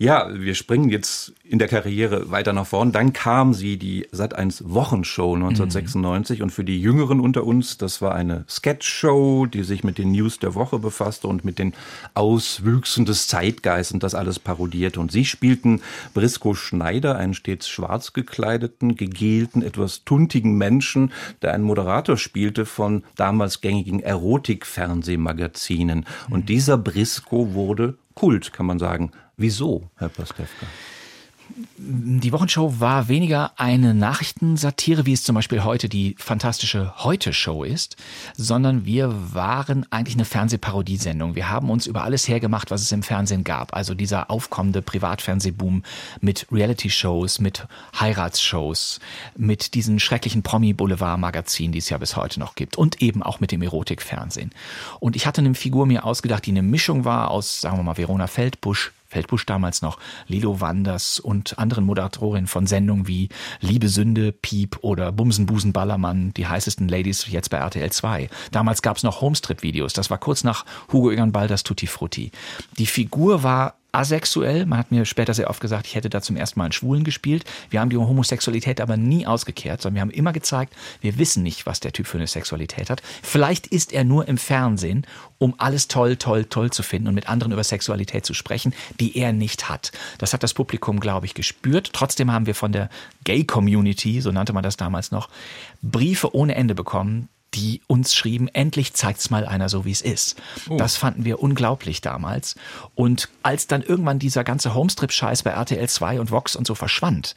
Ja, wir springen jetzt in der Karriere weiter nach vorn. Dann kam sie, die Sat1 Wochenshow 1996 und für die Jüngeren unter uns, das war eine Sketchshow, die sich mit den News der Woche befasste und mit den Auswüchsen des Zeitgeists und das alles parodierte. Und sie spielten Brisco Schneider, einen stets schwarz gekleideten, gegelten, etwas tuntigen Menschen, der einen Moderator spielte von damals gängigen Erotik-Fernsehmagazinen. Und dieser Brisco wurde Kult, kann man sagen. Wieso, Herr Pastewka? Die Wochenshow war weniger eine Nachrichtensatire, wie es zum Beispiel heute die fantastische Heute-Show ist, sondern wir waren eigentlich eine Fernsehparodiesendung. Wir haben uns über alles hergemacht, was es im Fernsehen gab. Also dieser aufkommende Privatfernsehboom mit Reality-Shows, mit Heiratsshows, mit diesen schrecklichen Promi-Boulevard-Magazinen, die es ja bis heute noch gibt und eben auch mit dem Erotikfernsehen. Und ich hatte eine Figur mir ausgedacht, die eine Mischung war aus, sagen wir mal, Verona Feldbusch, Feldbusch damals noch, Lilo Wanders und anderen Moderatorinnen von Sendungen wie Liebe Sünde, Piep oder Bumsen Busen Ballermann, die heißesten Ladies jetzt bei RTL 2. Damals gab es noch Homestrip-Videos, das war kurz nach Hugo Egon Balders Tutti Frutti. Die Figur war asexuell. Man hat mir später sehr oft gesagt, ich hätte da zum ersten Mal einen Schwulen gespielt. Wir haben die Homosexualität aber nie ausgekehrt, sondern wir haben immer gezeigt, wir wissen nicht, was der Typ für eine Sexualität hat. Vielleicht ist er nur im Fernsehen, um alles toll, toll, toll zu finden und mit anderen über Sexualität zu sprechen, die er nicht hat. Das hat das Publikum, glaube ich, gespürt. Trotzdem haben wir von der Gay Community, so nannte man das damals noch, Briefe ohne Ende bekommen, die uns schrieben, endlich zeigt's mal einer so, wie es ist. Oh. Das fanden wir unglaublich damals. Und als dann irgendwann dieser ganze Homestrip-Scheiß bei RTL 2 und Vox und so verschwand,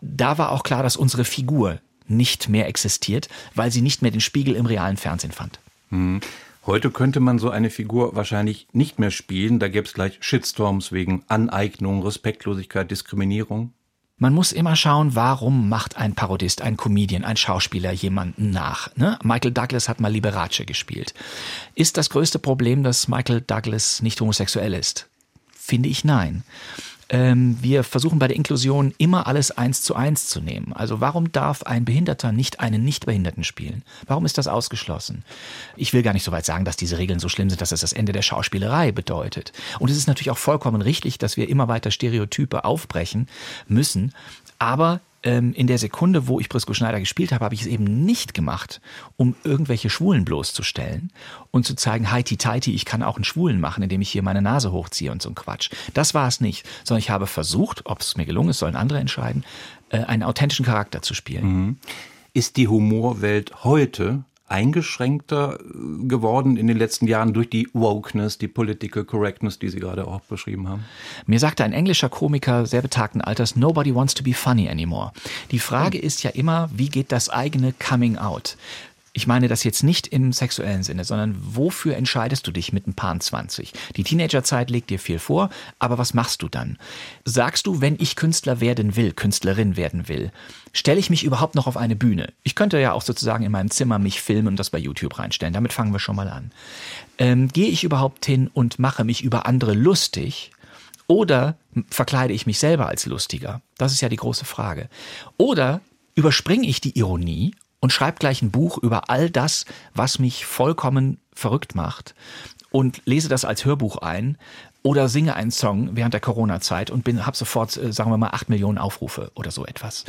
da war auch klar, dass unsere Figur nicht mehr existiert, weil sie nicht mehr den Spiegel im realen Fernsehen fand. Hm. Heute könnte man so eine Figur wahrscheinlich nicht mehr spielen. Da gäbe es gleich Shitstorms wegen Aneignung, Respektlosigkeit, Diskriminierung. Man muss immer schauen, warum macht ein Parodist, ein Comedian, ein Schauspieler jemanden nach. Ne? Michael Douglas hat mal Liberace gespielt. Ist das größte Problem, dass Michael Douglas nicht homosexuell ist? Finde ich nein ähm, wir versuchen bei der Inklusion immer alles eins zu eins zu nehmen. Also warum darf ein Behinderter nicht einen Nichtbehinderten spielen? Warum ist das ausgeschlossen? Ich will gar nicht so weit sagen, dass diese Regeln so schlimm sind, dass es das Ende der Schauspielerei bedeutet. Und es ist natürlich auch vollkommen richtig, dass wir immer weiter Stereotype aufbrechen müssen. Aber ähm, in der Sekunde, wo ich Brisco Schneider gespielt habe, habe ich es eben nicht gemacht, um irgendwelche Schwulen bloßzustellen und zu zeigen, heiti teiti, ich kann auch einen Schwulen machen, indem ich hier meine Nase hochziehe und so ein Quatsch. Das war es nicht, sondern ich habe versucht, ob es mir gelungen ist, sollen andere entscheiden, äh, einen authentischen Charakter zu spielen. Mhm. Ist die Humorwelt heute eingeschränkter äh, geworden in den letzten Jahren durch die Wokeness, die Political Correctness, die Sie gerade auch beschrieben haben? Mir sagte ein englischer Komiker sehr betagten Alters, nobody wants to be funny anymore. Die Frage ist ja immer, wie geht das eigene Coming Out? Ich meine das jetzt nicht im sexuellen Sinne, sondern wofür entscheidest du dich mit ein paar 20? Die Teenagerzeit legt dir viel vor, aber was machst du dann? Sagst du, wenn ich Künstler werden will, Künstlerin werden will, stelle ich mich überhaupt noch auf eine Bühne? Ich könnte ja auch sozusagen in meinem Zimmer mich filmen und das bei YouTube reinstellen. Damit fangen wir schon mal an. Ähm, Gehe ich überhaupt hin und mache mich über andere lustig? Oder verkleide ich mich selber als lustiger? Das ist ja die große Frage. Oder überspringe ich die Ironie und schreibe gleich ein Buch über all das, was mich vollkommen verrückt macht und lese das als Hörbuch ein oder singe einen Song während der Corona-Zeit und bin habe sofort, äh, sagen wir mal, acht Millionen Aufrufe oder so etwas.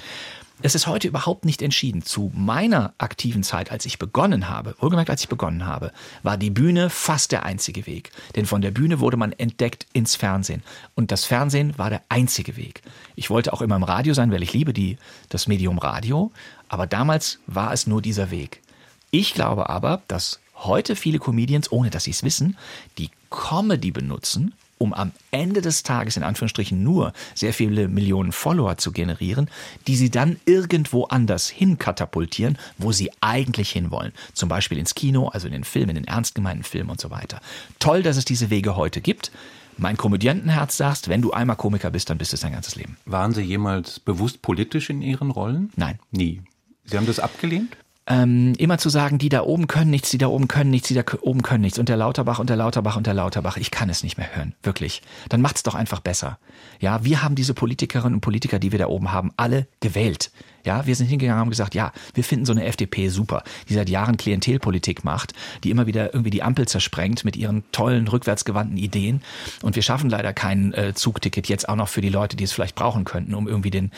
Es ist heute überhaupt nicht entschieden. Zu meiner aktiven Zeit, als ich begonnen habe, wohlgemerkt, als ich begonnen habe, war die Bühne fast der einzige Weg. Denn von der Bühne wurde man entdeckt ins Fernsehen. Und das Fernsehen war der einzige Weg. Ich wollte auch immer im Radio sein, weil ich liebe die, das Medium Radio. Aber damals war es nur dieser Weg. Ich glaube aber, dass heute viele Comedians, ohne dass sie es wissen, die Comedy benutzen, um am Ende des Tages in Anführungsstrichen nur sehr viele Millionen Follower zu generieren, die sie dann irgendwo anders hin katapultieren, wo sie eigentlich hinwollen. Zum Beispiel ins Kino, also in den Film, in den ernst gemeinten Film und so weiter. Toll, dass es diese Wege heute gibt. Mein Komödiantenherz sagst, wenn du einmal Komiker bist, dann bist es dein ganzes Leben. Waren Sie jemals bewusst politisch in Ihren Rollen? Nein. Nie. Sie haben das abgelehnt? Ähm, immer zu sagen, die da oben können nichts, die da oben können nichts, die da oben können nichts und der Lauterbach und der Lauterbach und der Lauterbach, ich kann es nicht mehr hören, wirklich. Dann macht's doch einfach besser. Ja, wir haben diese Politikerinnen und Politiker, die wir da oben haben, alle gewählt. Ja, wir sind hingegangen und haben gesagt, ja, wir finden so eine FDP super, die seit Jahren Klientelpolitik macht, die immer wieder irgendwie die Ampel zersprengt mit ihren tollen, rückwärtsgewandten Ideen. Und wir schaffen leider kein äh, Zugticket jetzt auch noch für die Leute, die es vielleicht brauchen könnten, um irgendwie den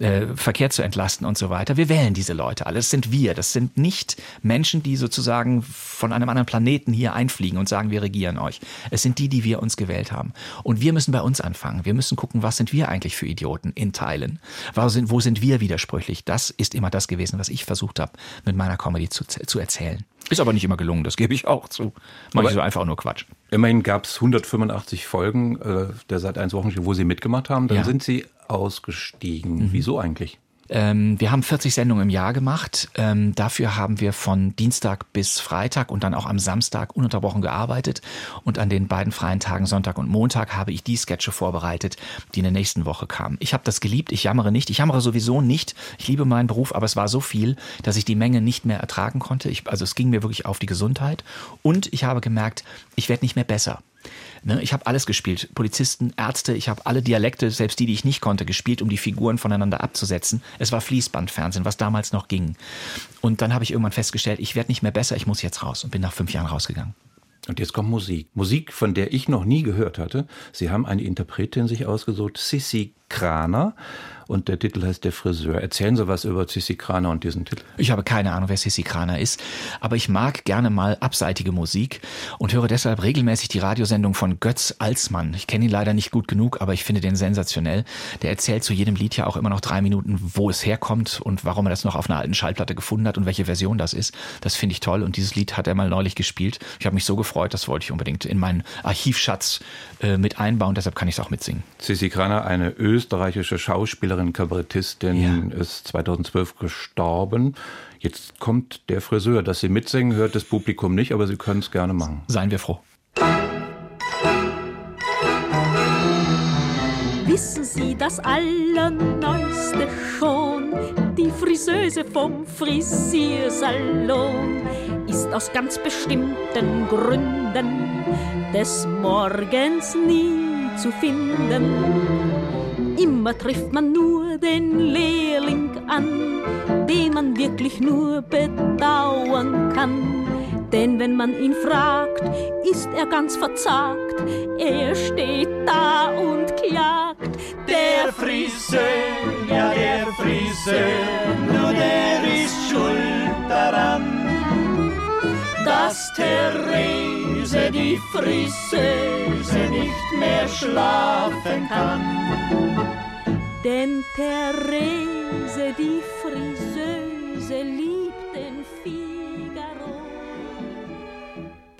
äh, Verkehr zu entlasten und so weiter. Wir wählen diese Leute alle. Das sind wir. Das sind nicht Menschen, die sozusagen von einem anderen Planeten hier einfliegen und sagen, wir regieren euch. Es sind die, die wir uns gewählt haben. Und wir müssen bei uns anfangen. Wir müssen gucken, was sind wir eigentlich für Idioten in Teilen? Wo sind, wo sind wir widersprüchlich? Wirklich, das ist immer das gewesen, was ich versucht habe, mit meiner Comedy zu, zu erzählen. Ist aber nicht immer gelungen, das gebe ich auch zu. Manchmal so einfach nur Quatsch. Immerhin gab es 185 Folgen äh, der Seit 1 Wochen, wo Sie mitgemacht haben. Dann ja. sind Sie ausgestiegen. Mhm. Wieso eigentlich? Ähm, wir haben 40 Sendungen im Jahr gemacht. Ähm, dafür haben wir von Dienstag bis Freitag und dann auch am Samstag ununterbrochen gearbeitet. Und an den beiden freien Tagen, Sonntag und Montag, habe ich die Sketche vorbereitet, die in der nächsten Woche kamen. Ich habe das geliebt. Ich jammere nicht. Ich jammere sowieso nicht. Ich liebe meinen Beruf, aber es war so viel, dass ich die Menge nicht mehr ertragen konnte. Ich, also es ging mir wirklich auf die Gesundheit. Und ich habe gemerkt, ich werde nicht mehr besser. Ne? Ich habe alles gespielt. Polizisten, Ärzte, ich habe alle Dialekte, selbst die, die ich nicht konnte, gespielt, um die Figuren voneinander abzusetzen. Es war Fließbandfernsehen, was damals noch ging. Und dann habe ich irgendwann festgestellt, ich werde nicht mehr besser, ich muss jetzt raus und bin nach fünf Jahren rausgegangen. Und jetzt kommt Musik. Musik, von der ich noch nie gehört hatte. Sie haben eine Interpretin sich ausgesucht, Sissy Kraner und der Titel heißt Der Friseur. Erzählen Sie was über Sissi Kraner und diesen Titel. Ich habe keine Ahnung, wer Sissi Kraner ist, aber ich mag gerne mal abseitige Musik und höre deshalb regelmäßig die Radiosendung von Götz Alsmann. Ich kenne ihn leider nicht gut genug, aber ich finde den sensationell. Der erzählt zu jedem Lied ja auch immer noch drei Minuten, wo es herkommt und warum er das noch auf einer alten Schallplatte gefunden hat und welche Version das ist. Das finde ich toll und dieses Lied hat er mal neulich gespielt. Ich habe mich so gefreut, das wollte ich unbedingt in meinen Archivschatz äh, mit einbauen, deshalb kann ich es auch mitsingen. Sissi Kraner, eine österreichische Schauspielerin, Kabarettistin, ja. ist 2012 gestorben. Jetzt kommt der Friseur, dass Sie mitsingen, hört das Publikum nicht, aber Sie können es gerne machen. Seien wir froh. Wissen Sie das Allerneueste schon? Die Friseuse vom Frisiersalon ist aus ganz bestimmten Gründen des Morgens nie zu finden Immer trifft man nur den Lehrling an, den man wirklich nur bedauern kann. Denn wenn man ihn fragt, ist er ganz verzagt. Er steht da und klagt. Der Friseur, ja der Friseur, nur der ist schuld daran, dass Therese, die Friseuse, nicht mehr schlafen kann. Denn Therese, die Friseuse, liebt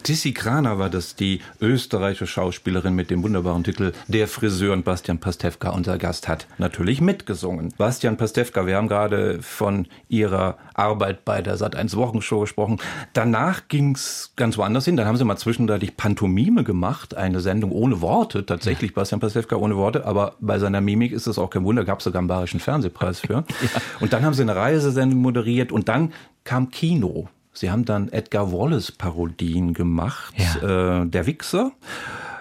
Sissi Kraner war das, die österreichische Schauspielerin mit dem wunderbaren Titel Der Friseur und Bastian Pastewka, unser Gast, hat natürlich mitgesungen. Bastian Pastewka, wir haben gerade von ihrer Arbeit bei der Sat1 Wochenshow gesprochen. Danach ging's ganz woanders hin. Dann haben sie mal zwischendurch Pantomime gemacht, eine Sendung ohne Worte, tatsächlich Bastian Pastewka ohne Worte, aber bei seiner Mimik ist es auch kein Wunder, gab es sogar einen bayerischen Fernsehpreis für. ja. Und dann haben sie eine Reisesendung moderiert und dann kam Kino. Sie haben dann Edgar Wallace Parodien gemacht, ja. äh, Der Wichser.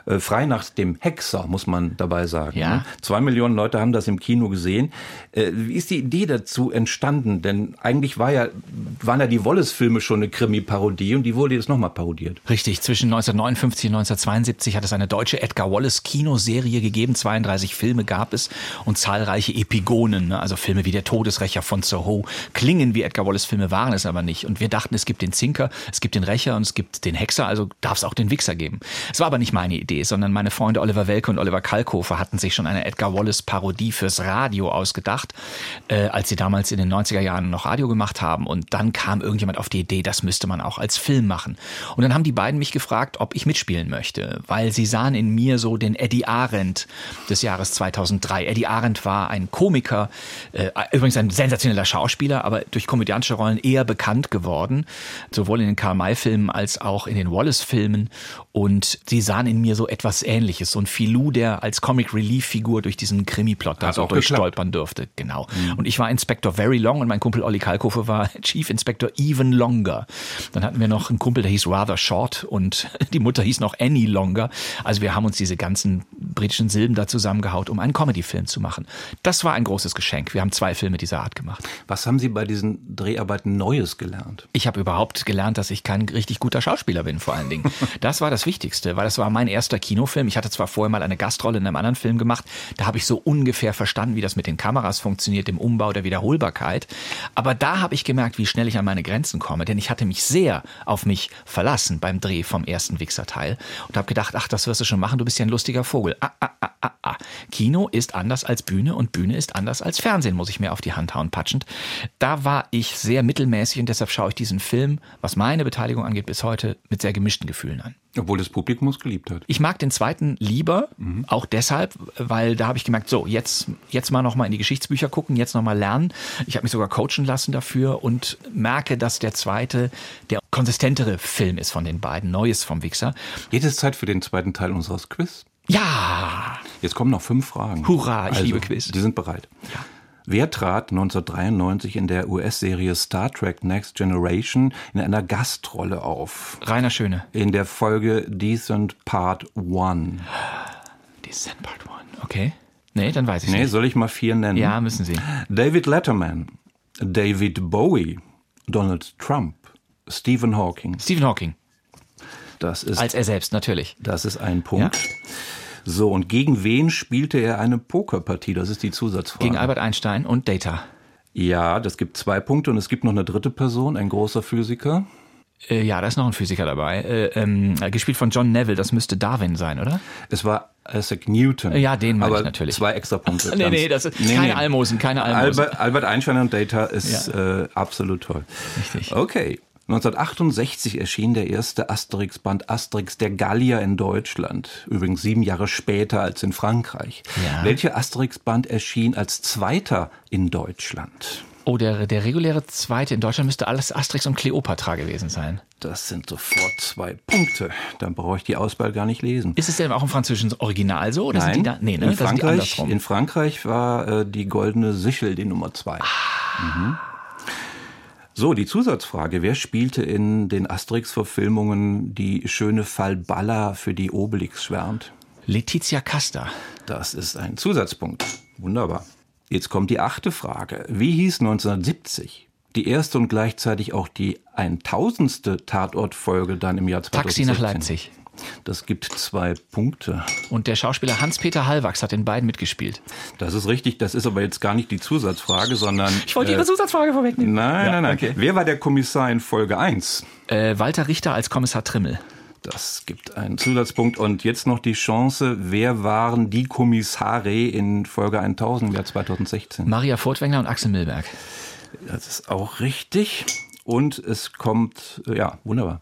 Äh, frei nach dem Hexer, muss man dabei sagen. Ja. Ne? Zwei Millionen Leute haben das im Kino gesehen. Äh, wie ist die Idee dazu entstanden? Denn eigentlich war ja, waren ja die Wallace-Filme schon eine Krimi-Parodie und die wurde jetzt nochmal parodiert. Richtig, zwischen 1959 und 1972 hat es eine deutsche Edgar Wallace-Kinoserie gegeben. 32 Filme gab es und zahlreiche Epigonen, ne? also Filme wie Der Todesrächer von Soho, klingen wie Edgar Wallace-Filme, waren es aber nicht. Und wir dachten, es gibt den Zinker, es gibt den Rächer und es gibt den Hexer, also darf es auch den Wichser geben. Es war aber nicht meine Idee. Idee, sondern meine Freunde Oliver Welke und Oliver Kalkofer hatten sich schon eine Edgar Wallace-Parodie fürs Radio ausgedacht, äh, als sie damals in den 90er Jahren noch Radio gemacht haben. Und dann kam irgendjemand auf die Idee, das müsste man auch als Film machen. Und dann haben die beiden mich gefragt, ob ich mitspielen möchte, weil sie sahen in mir so den Eddie Arendt des Jahres 2003. Eddie Arendt war ein Komiker, äh, übrigens ein sensationeller Schauspieler, aber durch komödiantische Rollen eher bekannt geworden, sowohl in den Karl-May-Filmen als auch in den Wallace-Filmen. Und sie sahen in mir so etwas Ähnliches, so ein Filou, der als Comic Relief Figur durch diesen Krimi-Plot da so durchstolpern dürfte. Genau. Mhm. Und ich war Inspector Very Long und mein Kumpel Olli Kalkofe war Chief Inspector Even Longer. Dann hatten wir noch einen Kumpel, der hieß Rather Short und die Mutter hieß noch Annie Longer. Also wir haben uns diese ganzen britischen Silben da zusammengehaut, um einen Comedy-Film zu machen. Das war ein großes Geschenk. Wir haben zwei Filme dieser Art gemacht. Was haben Sie bei diesen Dreharbeiten Neues gelernt? Ich habe überhaupt gelernt, dass ich kein richtig guter Schauspieler bin, vor allen Dingen. Das war das Wichtigste, weil das war mein erster Kinofilm. Ich hatte zwar vorher mal eine Gastrolle in einem anderen Film gemacht, da habe ich so ungefähr verstanden, wie das mit den Kameras funktioniert, im Umbau der Wiederholbarkeit. Aber da habe ich gemerkt, wie schnell ich an meine Grenzen komme, denn ich hatte mich sehr auf mich verlassen beim Dreh vom ersten Wichser-Teil und habe gedacht, ach, das wirst du schon machen, du bist ja ein lustiger Vogel. Ah, ah, ah, ah, ah. Kino ist anders als Bühne und Bühne ist anders als Fernsehen, muss ich mir auf die Hand hauen, patschend. Da war ich sehr mittelmäßig und deshalb schaue ich diesen Film, was meine Beteiligung angeht, bis heute mit sehr gemischten Gefühlen an. Obwohl das Publikum es geliebt hat. Ich mag den zweiten lieber, mhm. auch deshalb, weil da habe ich gemerkt, so, jetzt, jetzt mal nochmal in die Geschichtsbücher gucken, jetzt nochmal lernen. Ich habe mich sogar coachen lassen dafür und merke, dass der zweite der konsistentere Film ist von den beiden, Neues vom Wichser. Jetzt ist Zeit für den zweiten Teil unseres Quiz. Ja! Jetzt kommen noch fünf Fragen. Hurra, ich also, liebe Quiz. Die sind bereit. Ja. Wer trat 1993 in der US-Serie Star Trek Next Generation in einer Gastrolle auf? Rainer Schöne. In der Folge Decent Part 1. Decent Part 1, okay. Nee, dann weiß ich nee, nicht. soll ich mal vier nennen? Ja, müssen Sie. David Letterman, David Bowie, Donald Trump, Stephen Hawking. Stephen Hawking. Das ist, Als er selbst, natürlich. das ist ein Punkt. So, und gegen wen spielte er eine Pokerpartie? Das ist die Zusatzfrage. Gegen Albert Einstein und Data. Ja, das gibt zwei Punkte und es gibt noch eine dritte Person, ein großer Physiker. Äh, ja, da ist noch ein Physiker dabei. Äh, ähm, gespielt von John Neville, das müsste Darwin sein, oder? Es war Isaac Newton. Ja, den meine ich natürlich. Zwei extra Punkte. Nee, nee, das ist keine Almosen, keine Almosen. Albert, Albert Einstein und Data ist äh, absolut toll. Richtig. Okay. 1968 erschien der erste Asterix-Band Asterix der Gallier in Deutschland. Übrigens sieben Jahre später als in Frankreich. Ja. Welcher Asterix-Band erschien als zweiter in Deutschland? Oh, der, der reguläre zweite in Deutschland müsste alles Asterix und Cleopatra gewesen sein. Das sind sofort zwei Punkte. Dann brauche ich die Auswahl gar nicht lesen. Ist es denn auch im französischen Original so? Oder sind die da? Nee, ne? in, Frankreich, in Frankreich war äh, die goldene Sichel die Nummer zwei. Ah. Mhm. So, die Zusatzfrage. Wer spielte in den Asterix-Verfilmungen die schöne Falballa für die Obelix schwärmt? Letizia Casta. Das ist ein Zusatzpunkt. Wunderbar. Jetzt kommt die achte Frage. Wie hieß 1970 die erste und gleichzeitig auch die 1000. Tatortfolge dann im Jahr 2016? Taxi nach Leipzig. Das gibt zwei Punkte. Und der Schauspieler Hans-Peter Hallwachs hat in beiden mitgespielt. Das ist richtig. Das ist aber jetzt gar nicht die Zusatzfrage, sondern. Ich wollte Ihre Zusatzfrage vorwegnehmen. Nein, Ja, nein, nein. okay. Wer war der Kommissar in Folge 1? Äh, Walter Richter als Kommissar Trimmel. Das gibt einen Zusatzpunkt. Und jetzt noch die Chance. Wer waren die Kommissare in Folge 1000 im Jahr 2016? Maria Furtwängler und Axel Milberg. Das ist auch richtig. Und es kommt, äh, ja, wunderbar.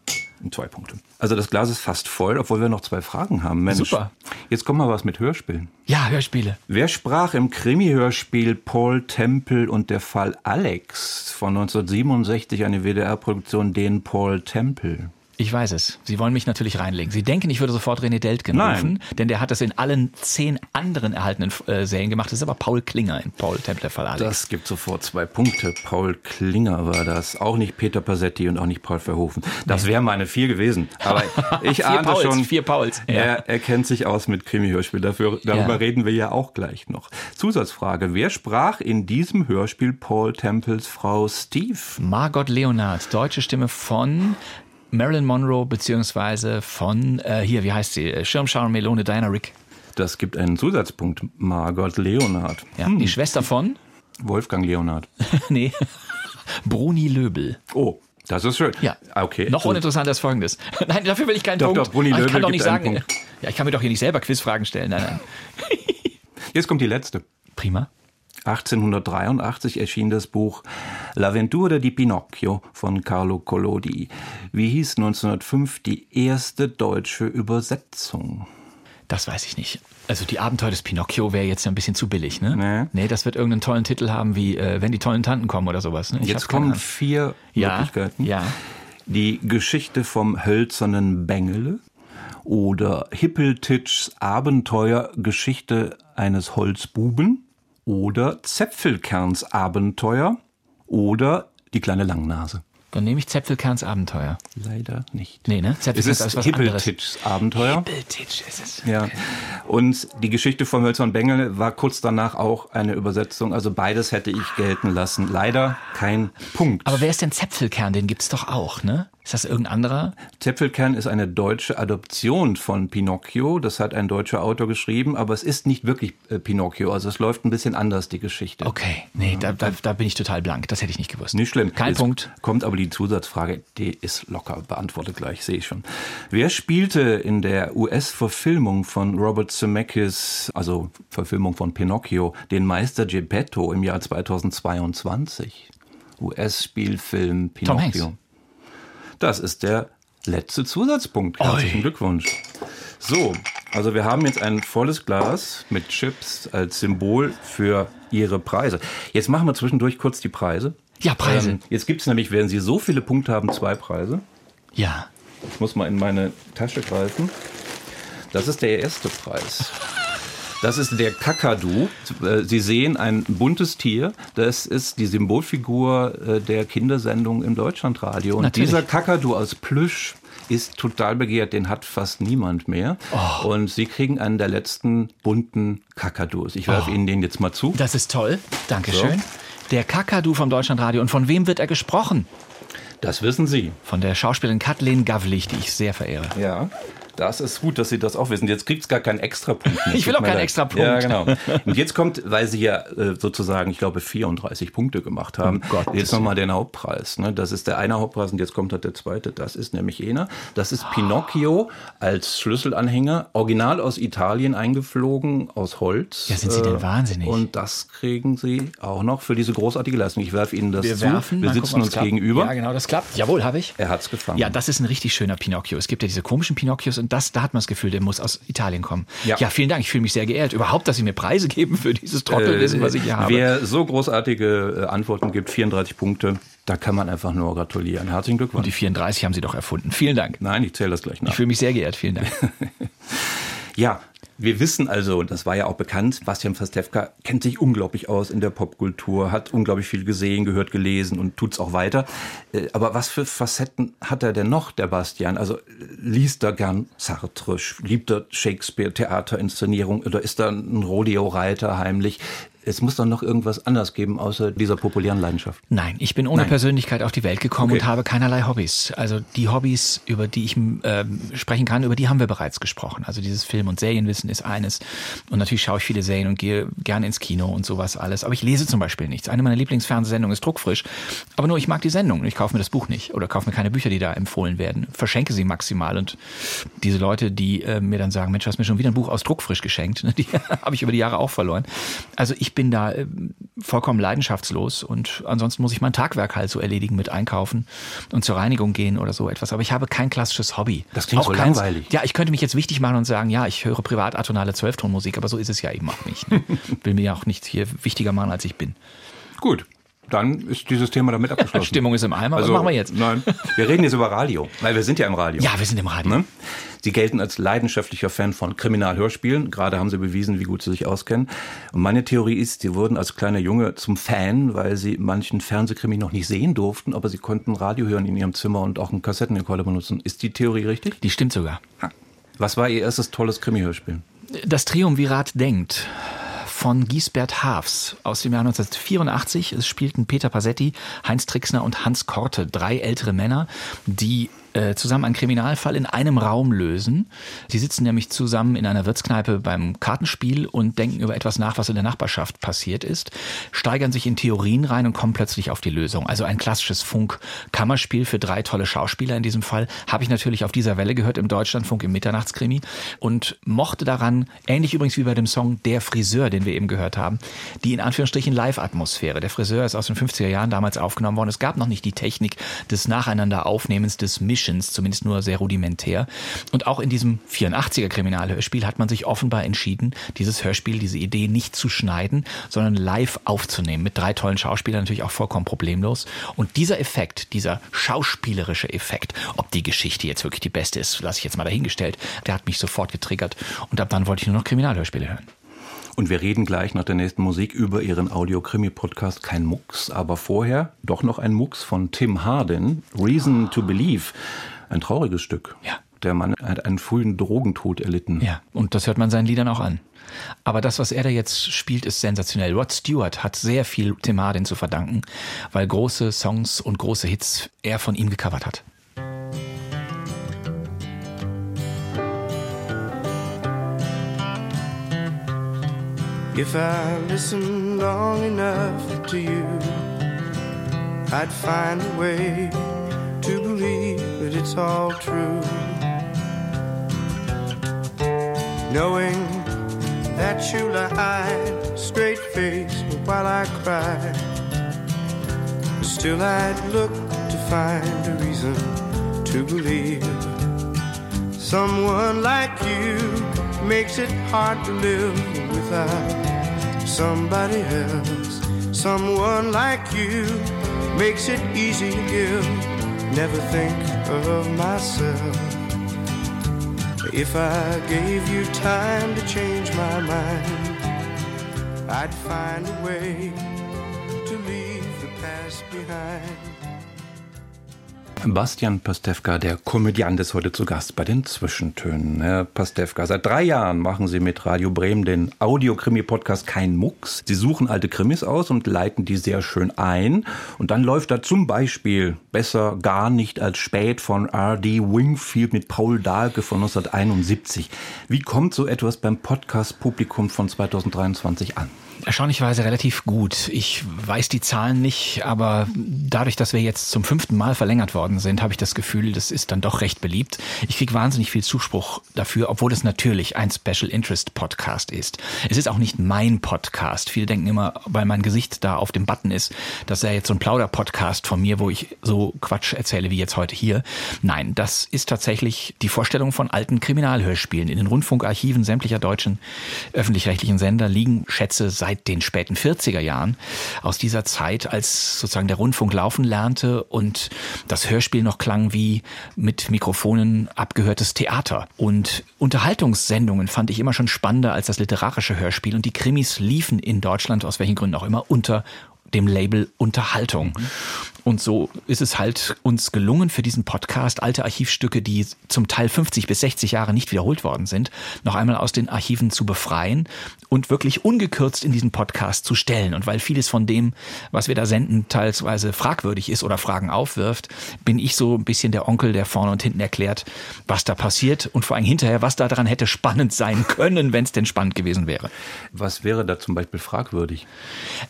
Zwei Punkte. Also das Glas ist fast voll, obwohl wir noch zwei Fragen haben. Mensch, Super. Jetzt kommen wir was mit Hörspielen. Ja, Hörspiele. Wer sprach im Krimi-Hörspiel Paul Temple und der Fall Alex von 1967, eine WDR-Produktion, den Paul Temple? Ich weiß es. Sie wollen mich natürlich reinlegen. Sie denken, ich würde sofort René Deltgen Nein. rufen, denn der hat das in allen zehn anderen erhaltenen äh, Serien gemacht. Das ist aber Paul Klinger in Paul Templer Alex. Das gibt sofort zwei Punkte. Paul Klinger war das. Auch nicht Peter Passetti und auch nicht Paul Verhoeven. Das wären meine vier gewesen. Aber ich ahnte Pauls, schon, vier Pauls. Ja. er, er kennt sich aus mit Krimi-Hörspiel. Dafür, darüber Ja. reden wir ja auch gleich noch. Zusatzfrage. Wer sprach in diesem Hörspiel Paul Temples Frau Steve? Margot Leonard, deutsche Stimme von Marilyn Monroe, beziehungsweise von, äh, hier, wie heißt sie? Äh, Schirmschau Melone Diana Rick. Das gibt einen Zusatzpunkt. Margot Leonard. Ja, die Schwester von, Wolfgang Leonard. nee, Bruni Löbel. Oh, das ist schön. Ja. Okay. Noch Du- uninteressanter ist folgendes. Nein, dafür will ich keinen Doch, Punkt. doch, Bruni Ah, ich Löbel kann doch nicht sagen. Punkt. Ja, ich kann mir doch hier nicht selber Quizfragen stellen. Nein, nein. Jetzt kommt die letzte. Prima. 1883 erschien das Buch L'Avventura di Pinocchio von Carlo Collodi. Wie hieß 1905 die erste deutsche Übersetzung? Das weiß ich nicht. Also die Abenteuer des Pinocchio wäre jetzt ja ein bisschen zu billig, ne? Nee. Nee, das wird irgendeinen tollen Titel haben, wie äh, Wenn die tollen Tanten kommen oder sowas. Ne? Jetzt kommen vier ja, Möglichkeiten. ja. Die Geschichte vom hölzernen Bengele oder Hippeltitschs Abenteuer Geschichte eines Holzbuben oder Zäpfelkerns Abenteuer oder die kleine Langnase. Dann nehme ich Zäpfelkerns Abenteuer. Leider nicht. Nee, ne? Es Zäpfelkerns ist ist was anderes. Hippeltitschs Abenteuer. Hippeltitsch ist es. Ja. Und die Geschichte vom Hölzern Bengel war kurz danach auch eine Übersetzung. Also beides hätte ich gelten lassen. Leider kein Punkt. Aber wer ist denn Zäpfelkern? Den gibt's doch auch, ne? Ist das irgendein anderer? Zäpfelkern ist eine deutsche Adoption von Pinocchio. Das hat ein deutscher Autor geschrieben, aber es ist nicht wirklich äh, Pinocchio. Also es läuft ein bisschen anders, die Geschichte. Okay, nee, da, da, da bin ich total blank. Das hätte ich nicht gewusst. Nicht schlimm. Kein Jetzt Punkt. Kommt aber die Zusatzfrage, die ist locker beantwortet gleich, sehe ich schon. Wer spielte in der US-Verfilmung von Robert Zemeckis, also Verfilmung von Pinocchio, den Meister Geppetto im Jahr 2022? US-Spielfilm. Pinocchio. Das ist der letzte Zusatzpunkt. Herzlichen Oi. Glückwunsch. So, also wir haben jetzt ein volles Glas mit Chips als Symbol für Ihre Preise. Jetzt machen wir zwischendurch kurz die Preise. Ja, Preise. Ähm, jetzt gibt es nämlich, werden Sie so viele Punkte haben, zwei Preise. Ja. Ich muss mal in meine Tasche greifen. Das ist der erste Preis. Das ist der Kakadu. Äh, Sie sehen ein buntes Tier. Das ist die Symbolfigur äh, der Kindersendung im Deutschlandradio. Und Natürlich. dieser Kakadu aus Plüsch ist total begehrt. Den hat fast niemand mehr. Oh. Und Sie kriegen einen der letzten bunten Kakadus. Ich werfe Ihnen den jetzt mal zu. Das ist toll. Dankeschön. Der Kakadu vom Deutschlandradio. Und von wem wird er gesprochen? Das wissen Sie. Von der Schauspielerin Kathleen Gavlich, die ich sehr verehre. Ja. Das ist gut, dass Sie das auch wissen. Jetzt kriegt es gar keinen Extrapunkt. mehr. Ich will auch keinen leid. Extrapunkt. Ja, genau. Und jetzt kommt, weil Sie ja äh, sozusagen, ich glaube, 34 Punkte gemacht haben, Um Gottes jetzt nochmal den Hauptpreis. Ne? Das ist der eine Hauptpreis und jetzt kommt halt der zweite. Das ist nämlich jener. Das ist Pinocchio als Schlüsselanhänger, original aus Italien eingeflogen, aus Holz. Ja, sind Sie denn Äh, wahnsinnig? Und das kriegen Sie auch noch für diese großartige Leistung. Ich werfe Ihnen das Wir zu. werfen. Wir sitzen uns klappt. gegenüber. Ja, genau, das klappt. Jawohl, habe ich. Er hat's gefangen. Ja, das ist ein richtig schöner Pinocchio. Es gibt ja diese komischen Pinocchios und das, da hat man das Gefühl, der muss aus Italien kommen. Ja. Ja, vielen Dank. Ich fühle mich sehr geehrt. Überhaupt, dass Sie mir Preise geben für dieses Trottelwissen, was ich hier habe. Äh, Wer so großartige äh, Antworten gibt, 34 Punkte, da kann man einfach nur gratulieren. Herzlichen und Glückwunsch. die 34 haben Sie doch erfunden. Vielen Dank. Nein, ich zähle das gleich Ich nach. fühle mich sehr geehrt. Vielen Dank. Ja, wir wissen also, und das war ja auch bekannt, Bastian Pastewka kennt sich unglaublich aus in der Popkultur, hat unglaublich viel gesehen, gehört, gelesen und tut's auch weiter. Äh, Aber was für Facetten hat er denn noch, der Bastian? Also liest er gern Sartre, liebt er Shakespeare, Theaterinszenierung oder ist er ein Rodeo-Reiter heimlich? Es muss doch noch irgendwas anderes geben, außer dieser populären Leidenschaft. Nein, ich bin ohne Nein. Persönlichkeit auf die Welt gekommen Okay. und habe keinerlei Hobbys. Also die Hobbys, über die ich ähm, sprechen kann, über die haben wir bereits gesprochen. Also dieses Film- und Serienwissen ist eines. Und natürlich schaue ich viele Serien und gehe gerne ins Kino und sowas alles. Aber ich lese zum Beispiel nichts. Eine meiner Lieblingsfernsehsendungen ist Druckfrisch. Aber nur ich mag die Sendung und ich kaufe mir das Buch nicht oder kaufe mir keine Bücher, die da empfohlen werden. Verschenke sie maximal. Und diese Leute, die äh, mir dann sagen, Mensch, du hast mir schon wieder ein Buch aus Druckfrisch geschenkt, ne, die habe ich über die Jahre auch verloren. Also ich bin da äh, vollkommen leidenschaftslos und ansonsten muss ich mein Tagwerk halt so erledigen mit Einkaufen und zur Reinigung gehen oder so etwas. Aber ich habe kein klassisches Hobby. Das klingt so keins- langweilig. Ja, ich könnte mich jetzt wichtig machen und sagen, ja, ich höre privat atonale Zwölftonmusik, aber so ist es ja eben auch nicht. Ne? Will mir ja auch nicht hier wichtiger machen, als ich bin. Gut, dann ist dieses Thema damit abgeschlossen. Stimmung ist im Eimer. Also, Was machen wir jetzt? Nein, wir reden jetzt über Radio, weil wir sind ja im Radio. Ja, wir sind im Radio. Ne? Sie gelten als leidenschaftlicher Fan von Kriminalhörspielen. Gerade haben Sie bewiesen, wie gut Sie sich auskennen. Und meine Theorie ist, Sie wurden als kleiner Junge zum Fan, weil Sie manchen Fernsehkrimi noch nicht sehen durften, aber Sie konnten Radio hören in Ihrem Zimmer und auch einen Kassettenrekorder benutzen. Ist die Theorie richtig? Die stimmt sogar. Was war Ihr erstes tolles Krimi-Hörspiel? Das Triumvirat denkt von Giesbert Haafs aus dem Jahr 1984. Es spielten Peter Passetti, Heinz Trixner und Hans Korte, drei ältere Männer, die äh, zusammen einen Kriminalfall in einem Raum lösen. Sie sitzen nämlich zusammen in einer Wirtskneipe beim Kartenspiel und denken über etwas nach, was in der Nachbarschaft passiert ist, steigern sich in Theorien rein und kommen plötzlich auf die Lösung. Also ein klassisches Funk-Kammerspiel für drei tolle Schauspieler in diesem Fall. Habe ich natürlich auf dieser Welle gehört im Deutschlandfunk im Mitternachtskrimi und mochte daran, ähnlich übrigens wie bei dem Song Der Friseur, den wir eben gehört haben, die in Anführungsstrichen Live-Atmosphäre. Der Friseur ist aus den 50er Jahren damals aufgenommen worden. Es gab noch nicht die Technik des Nacheinander-Aufnehmens, des Mischens, zumindest nur sehr rudimentär. Und auch in diesem 84er Kriminalhörspiel hat man sich offenbar entschieden, dieses Hörspiel, diese Idee nicht zu schneiden, sondern live aufzunehmen. Mit drei tollen Schauspielern natürlich auch vollkommen problemlos. Und dieser Effekt, dieser schauspielerische Effekt, ob die Geschichte jetzt wirklich die beste ist, lasse ich jetzt mal dahingestellt, der hat mich sofort getriggert. Und ab dann wollte ich nur noch Kriminalhörspiele hören. Und wir reden gleich nach der nächsten Musik über Ihren Audio-Krimi-Podcast Kein Mucks, aber vorher doch noch ein Mucks von Tim Hardin, Reason to Believe. Ein trauriges Stück. Ja. Der Mann hat einen frühen Drogentod erlitten. Ja, und das hört man seinen Liedern auch an. Aber das, was er da jetzt spielt, ist sensationell. Rod Stewart hat sehr viel Tim Hardin zu verdanken, weil große Songs und große Hits er von ihm gecovert hat. If I listened long enough to you, I'd find a way to believe that it's all true. Knowing that you lied straight faced while I cried, still I'd look to find a reason to believe. Someone like you makes it hard to live without somebody else. Someone like you makes it easy to give. Never think of myself. If I gave you time to change my mind, I'd find a way to leave the past behind. Bastian Pastewka, der Komödiant, ist heute zu Gast bei den Zwischentönen. Herr Pastewka, seit drei Jahren machen Sie mit Radio Bremen den Audiokrimi-Podcast Kein Mucks. Sie suchen alte Krimis aus und leiten die sehr schön ein. Und dann läuft da zum Beispiel Besser gar nicht als spät von R.D. Wingfield mit Paul Dahlke von 1971. Wie kommt so etwas beim Podcast-Publikum von 2023 an? Erstaunlicherweise relativ gut. Ich weiß die Zahlen nicht, aber dadurch, dass wir jetzt zum fünften Mal verlängert worden sind, habe ich das Gefühl, das ist dann doch recht beliebt. Ich kriege wahnsinnig viel Zuspruch dafür, obwohl es natürlich ein Special Interest Podcast ist. Es ist auch nicht mein Podcast. Viele denken immer, weil mein Gesicht da auf dem Button ist, das sei jetzt so ein Plauder-Podcast von mir, wo ich so Quatsch erzähle wie jetzt heute hier. Nein, das ist tatsächlich die Vorstellung von alten Kriminalhörspielen. In den Rundfunkarchiven sämtlicher deutschen öffentlich-rechtlichen Sender liegen Schätze seit den späten 40er Jahren aus dieser Zeit, als sozusagen der Rundfunk laufen lernte und das Hörspiel noch klang wie mit Mikrofonen abgehörtes Theater. Und Unterhaltungssendungen fand ich immer schon spannender als das literarische Hörspiel und die Krimis liefen in Deutschland aus welchen Gründen auch immer unter dem Label Unterhaltung. Und so ist es halt uns gelungen, für diesen Podcast alte Archivstücke, die zum Teil 50 bis 60 Jahre nicht wiederholt worden sind, noch einmal aus den Archiven zu befreien und wirklich ungekürzt in diesen Podcast zu stellen. Und weil vieles von dem, was wir da senden, teilweise fragwürdig ist oder Fragen aufwirft, bin ich so ein bisschen der Onkel, der vorne und hinten erklärt, was da passiert und vor allem hinterher, was da dran hätte spannend sein können, wenn es denn spannend gewesen wäre. Was wäre da zum Beispiel fragwürdig?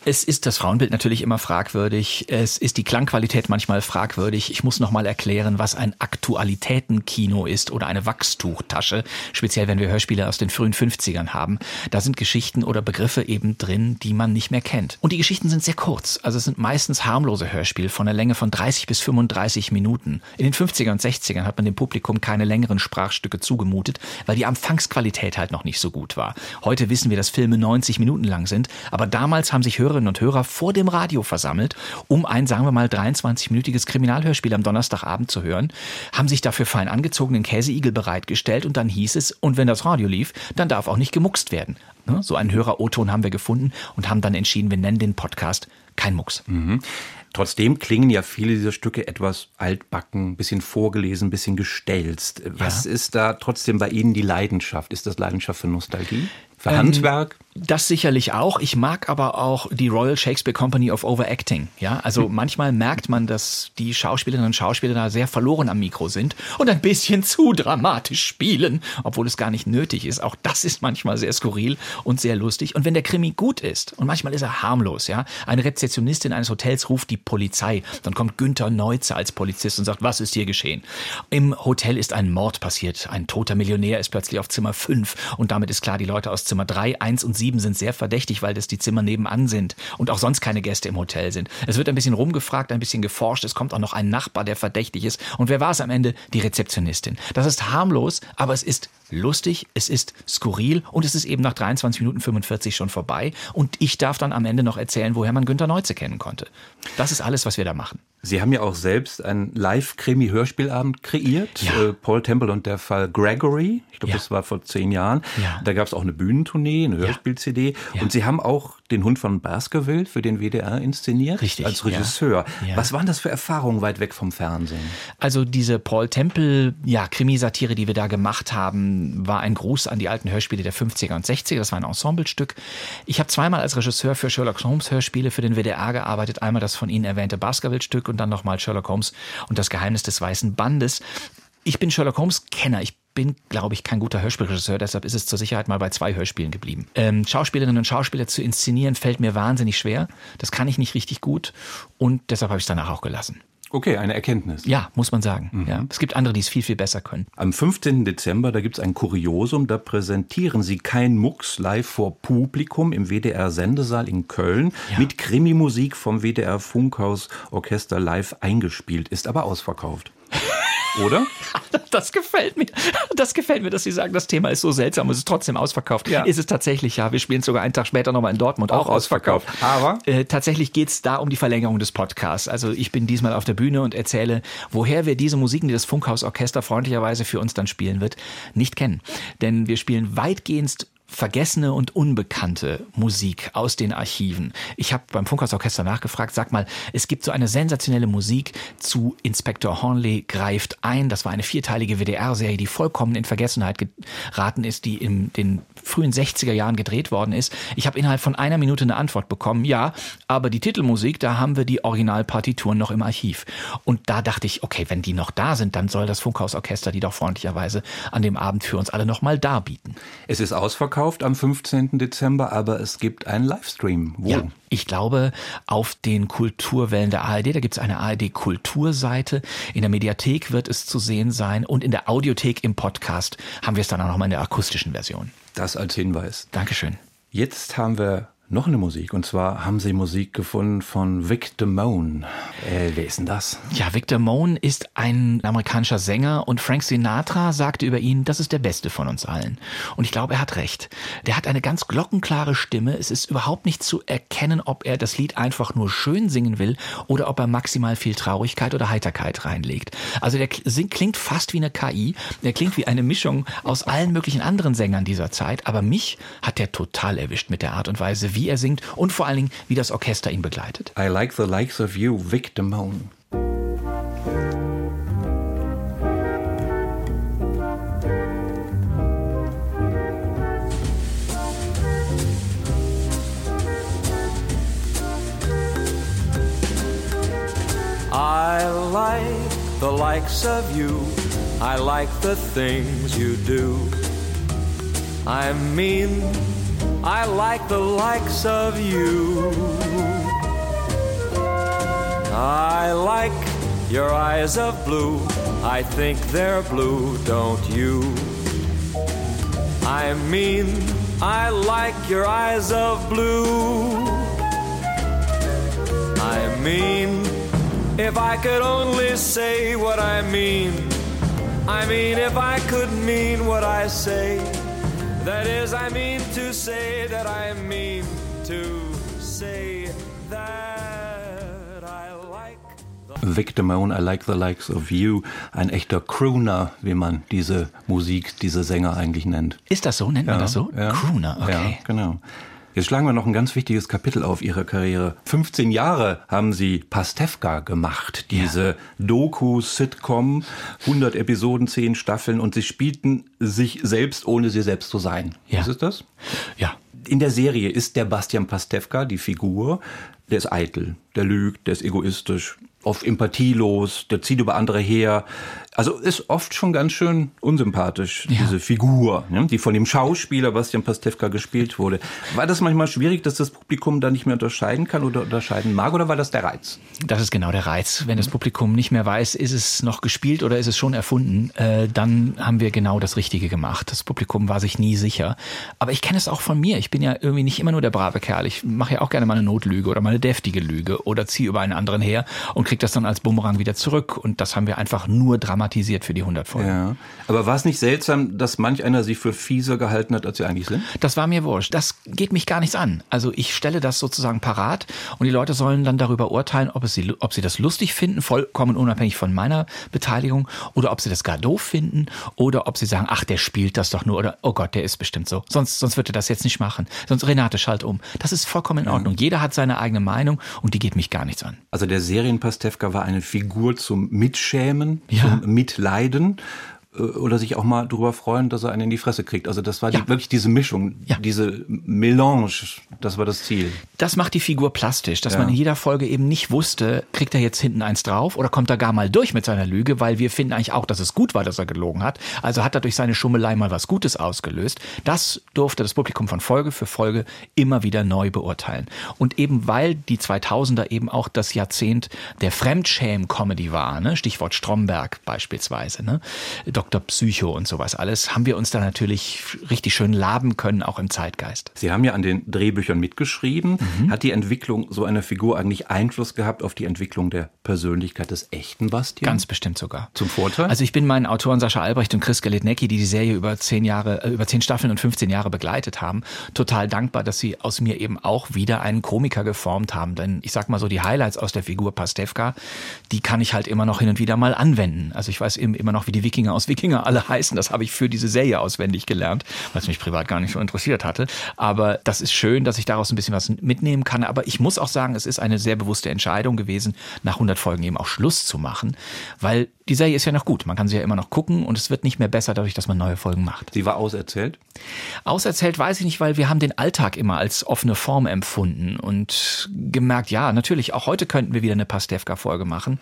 Es ist das Frauenbild natürlich immer fragwürdig. Es ist die Klangqualität manchmal fragwürdig. Ich muss nochmal erklären, was ein Aktualitätenkino ist oder eine Wachstuchtasche. Speziell, wenn wir Hörspiele aus den frühen 50ern haben. Da sind Geschichten oder Begriffe eben drin, die man nicht mehr kennt. Und die Geschichten sind sehr kurz. Also es sind meistens harmlose Hörspiele von einer Länge von 30 bis 35 Minuten. In den 50er und 60ern hat man dem Publikum keine längeren Sprachstücke zugemutet, weil die Anfangsqualität halt noch nicht so gut war. Heute wissen wir, dass Filme 90 Minuten lang sind, aber damals haben sich Hörerinnen und Hörer vor dem Radio versammelt, um ein, sagen wir mal, 23-minütiges Kriminalhörspiel am Donnerstagabend zu hören, haben sich dafür fein angezogenen Käseigel bereitgestellt und dann hieß es, und wenn das Radio lief, dann darf auch nicht gemuckst werden. Ne? So einen Hörer-O-Ton haben wir gefunden und haben dann entschieden, wir nennen den Podcast kein Mucks. Mhm. Trotzdem klingen ja viele dieser Stücke etwas altbacken, ein bisschen vorgelesen, ein bisschen gestelzt. Was ja. ist da trotzdem bei Ihnen die Leidenschaft? Ist das Leidenschaft für Nostalgie? Für ähm, Handwerk? Das sicherlich auch. Ich mag aber auch die Royal Shakespeare Company of Overacting. Ja, also hm. manchmal merkt man, dass die Schauspielerinnen und Schauspieler da sehr verloren am Mikro sind und ein bisschen zu dramatisch spielen, obwohl es gar nicht nötig ist. Auch das ist manchmal sehr skurril und sehr lustig. Und wenn der Krimi gut ist, und manchmal ist er harmlos, ja, eine Rezeptionistin eines Hotels ruft die Polizei, dann kommt Günther Neuze als Polizist und sagt, was ist hier geschehen? Im Hotel ist ein Mord passiert. Ein toter Millionär ist plötzlich auf Zimmer 5 und damit ist klar, die Leute aus Zimmer 3, 1 und 7 sieben sind sehr verdächtig, weil das die Zimmer nebenan sind und auch sonst keine Gäste im Hotel sind. Es wird ein bisschen rumgefragt, ein bisschen geforscht. Es kommt auch noch ein Nachbar, der verdächtig ist. Und wer war es am Ende? Die Rezeptionistin. Das ist harmlos, aber es ist lustig, es ist skurril und es ist eben nach 23 Minuten 45 schon vorbei. Und ich darf dann am Ende noch erzählen, woher man Günter Neuze kennen konnte. Das ist alles, was wir da machen. Sie haben ja auch selbst einen Live-Krimi-Hörspielabend kreiert. Ja. Äh, Paul Temple und der Fall Gregory. Ich glaube, ja. das war vor zehn Jahren. Ja. Da gab es auch eine Bühnentournee, eine Hörspiel-CD. Und Sie haben auch den Hund von Baskerville für den WDR inszeniert. Richtig. Als Regisseur. Was waren das für Erfahrungen weit weg vom Fernsehen? Also diese Paul Temple, ja, Krimisatire, die wir da gemacht haben, war ein Gruß an die alten Hörspiele der 50er und 60er. Das war ein Ensemblestück. Ich habe zweimal als Regisseur für Sherlock Holmes Hörspiele für den WDR gearbeitet. Einmal das von Ihnen erwähnte Baskerville-Stück und dann nochmal Sherlock Holmes und das Geheimnis des Weißen Bandes. Ich bin Sherlock Holmes Kenner. Ich bin, glaube ich, kein guter Hörspielregisseur, deshalb ist es zur Sicherheit mal bei zwei Hörspielen geblieben. Ähm, Schauspielerinnen und Schauspieler zu inszenieren fällt mir wahnsinnig schwer. Das kann ich nicht richtig gut und deshalb habe ich es danach auch gelassen. Okay, eine Erkenntnis. Ja, muss man sagen. Mhm. Ja. Es gibt andere, die es viel, viel besser können. Am 15. Dezember, da gibt es ein Kuriosum, da präsentieren Sie kein Mucks live vor Publikum im WDR-Sendesaal in Köln ja. mit Krimi-Musik vom WDR Funkhaus Orchester live eingespielt, ist aber ausverkauft. Oder? Das gefällt mir. Das gefällt mir, dass Sie sagen, das Thema ist so seltsam, es ist trotzdem ausverkauft. Ja. Ist es tatsächlich, ja. Wir spielen sogar einen Tag später nochmal in Dortmund, auch, auch ausverkauft. Aber äh, tatsächlich geht es da um die Verlängerung des Podcasts. Also ich bin diesmal auf der Bühne und erzähle, woher wir diese Musiken, die das Funkhaus Orchester freundlicherweise für uns dann spielen wird, nicht kennen. Denn wir spielen weitgehend vergessene und unbekannte Musik aus den Archiven. Ich habe beim Funkhausorchester nachgefragt, sag mal, es gibt so eine sensationelle Musik zu Inspektor Hornley greift ein. Das war eine vierteilige WDR-Serie, die vollkommen in Vergessenheit geraten ist, die in den frühen 60er Jahren gedreht worden ist. Ich habe innerhalb von einer Minute eine Antwort bekommen, ja, aber die Titelmusik, da haben wir die Originalpartituren noch im Archiv. Und da dachte ich, okay, wenn die noch da sind, dann soll das Funkhausorchester die doch freundlicherweise an dem Abend für uns alle nochmal darbieten. Es ist ausverkauft am 15. Dezember, aber es gibt einen Livestream. Wo? Ja, ich glaube, auf den Kulturwellen der ARD, da gibt es eine ARD-Kulturseite. In der Mediathek wird es zu sehen sein und in der Audiothek im Podcast haben wir es dann auch nochmal in der akustischen Version. Das als Hinweis. Dankeschön. Jetzt haben wir noch eine Musik. Und zwar haben sie Musik gefunden von Vic Damone. Äh, wer ist denn das? Ja, Vic Damone ist ein amerikanischer Sänger und Frank Sinatra sagte über ihn, das ist der Beste von uns allen. Und ich glaube, er hat recht. Der hat eine ganz glockenklare Stimme. Es ist überhaupt nicht zu erkennen, ob er das Lied einfach nur schön singen will oder ob er maximal viel Traurigkeit oder Heiterkeit reinlegt. Also der klingt fast wie eine KI. Der klingt wie eine Mischung aus allen möglichen anderen Sängern dieser Zeit. Aber mich hat der total erwischt mit der Art und Weise, wie er singt und vor allen Dingen, wie das Orchester ihn begleitet. I like the likes of you, Vic Damone. I like the likes of you. I like the things you do. I mean I like the likes of you. I like your eyes of blue. I think they're blue, don't you? I mean, I like your eyes of blue. I mean, if I could only say what I mean. I mean, if I could mean what I say. That is, I mean to say that I mean to say that I like. Vic Damone, I like the likes of you. Ein echter Crooner, wie man diese Musik, diese Sänger eigentlich nennt. Ist das so? Nennt ja, man das so? Ja. Crooner, okay. Ja, genau. Jetzt schlagen wir noch ein ganz wichtiges Kapitel auf Ihrer Karriere. 15 Jahre haben Sie Pastewka gemacht, diese ja. Doku-Sitcom, 100 Episoden, 10 Staffeln und Sie spielten sich selbst, ohne Sie selbst zu sein. Ja. Was ist das? Ja. In der Serie ist der Bastian Pastewka, die Figur, der ist eitel, der lügt, der ist egoistisch, oft empathielos, der zieht über andere her. Also ist oft schon ganz schön unsympathisch, ja. diese Figur, ne, die von dem Schauspieler Bastian Pastewka gespielt wurde. War das manchmal schwierig, dass das Publikum da nicht mehr unterscheiden kann oder unterscheiden mag, oder war das der Reiz? Das ist genau der Reiz. Wenn das Publikum nicht mehr weiß, ist es noch gespielt oder ist es schon erfunden, äh, dann haben wir genau das Richtige gemacht. Das Publikum war sich nie sicher. Aber ich kenne es auch von mir. Ich bin ja irgendwie nicht immer nur der brave Kerl. Ich mache ja auch gerne mal eine Notlüge oder mal eine deftige Lüge oder ziehe über einen anderen her und kriege das dann als Bumerang wieder zurück. Und das haben wir einfach nur dramatisiert thematisiert für die 100 Folgen. Ja. Aber war es nicht seltsam, dass manch einer sie für fieser gehalten hat, als sie eigentlich sind? Das war mir wurscht. Das geht mich gar nichts an. Also ich stelle das sozusagen parat und die Leute sollen dann darüber urteilen, ob, es sie, ob sie das lustig finden, vollkommen unabhängig von meiner Beteiligung, oder ob sie das gar doof finden, oder ob sie sagen, ach, der spielt das doch nur, oder oh Gott, der ist bestimmt so. Sonst, sonst wird er das jetzt nicht machen. Sonst Renate schalt um. Das ist vollkommen in Ordnung. Ja. Jeder hat seine eigene Meinung und die geht mich gar nichts an. Also der Serienpastewka war eine Figur zum Mitschämen, ja. zum Mitleiden oder sich auch mal darüber freuen, dass er einen in die Fresse kriegt. Also das war Ja. die, wirklich diese Mischung, Ja. diese Melange, das war das Ziel. Das macht die Figur plastisch, dass Ja. man in jeder Folge eben nicht wusste, kriegt er jetzt hinten eins drauf oder kommt er gar mal durch mit seiner Lüge, weil wir finden eigentlich auch, dass es gut war, dass er gelogen hat. Also hat er durch seine Schummelei mal was Gutes ausgelöst. Das durfte das Publikum von Folge für Folge immer wieder neu beurteilen. Und eben weil die 2000er eben auch das Jahrzehnt der Fremdschäm-Comedy war, ne? Stichwort Stromberg beispielsweise, ne? Dr. Psycho und sowas alles, haben wir uns da natürlich richtig schön laben können, auch im Zeitgeist. Sie haben ja an den Drehbüchern mitgeschrieben. Mhm. Hat die Entwicklung so einer Figur eigentlich Einfluss gehabt auf die Entwicklung der Persönlichkeit des echten Bastian? Ganz bestimmt sogar. Zum Vorteil? Also ich bin meinen Autoren Sascha Albrecht und Chris Galetnecki, die die Serie über zehn Jahre, äh, über zehn Staffeln und 15 Jahre begleitet haben, total dankbar, dass sie aus mir eben auch wieder einen Komiker geformt haben. Denn ich sag mal so, die Highlights aus der Figur Pastewka, die kann ich halt immer noch hin und wieder mal anwenden. Also ich weiß eben immer noch, wie die Wikinger aus Wikinger alle heißen. Das habe ich für diese Serie auswendig gelernt, weil es mich privat gar nicht so interessiert hatte. Aber das ist schön, dass ich daraus ein bisschen was mitnehmen kann. Aber ich muss auch sagen, es ist eine sehr bewusste Entscheidung gewesen, nach 100 Folgen eben auch Schluss zu machen, weil die Serie ist ja noch gut. Man kann sie ja immer noch gucken und es wird nicht mehr besser dadurch, dass man neue Folgen macht. Sie war auserzählt? Auserzählt weiß ich nicht, weil wir haben den Alltag immer als offene Form empfunden und gemerkt, ja, natürlich, auch heute könnten wir wieder eine Pastewka-Folge machen.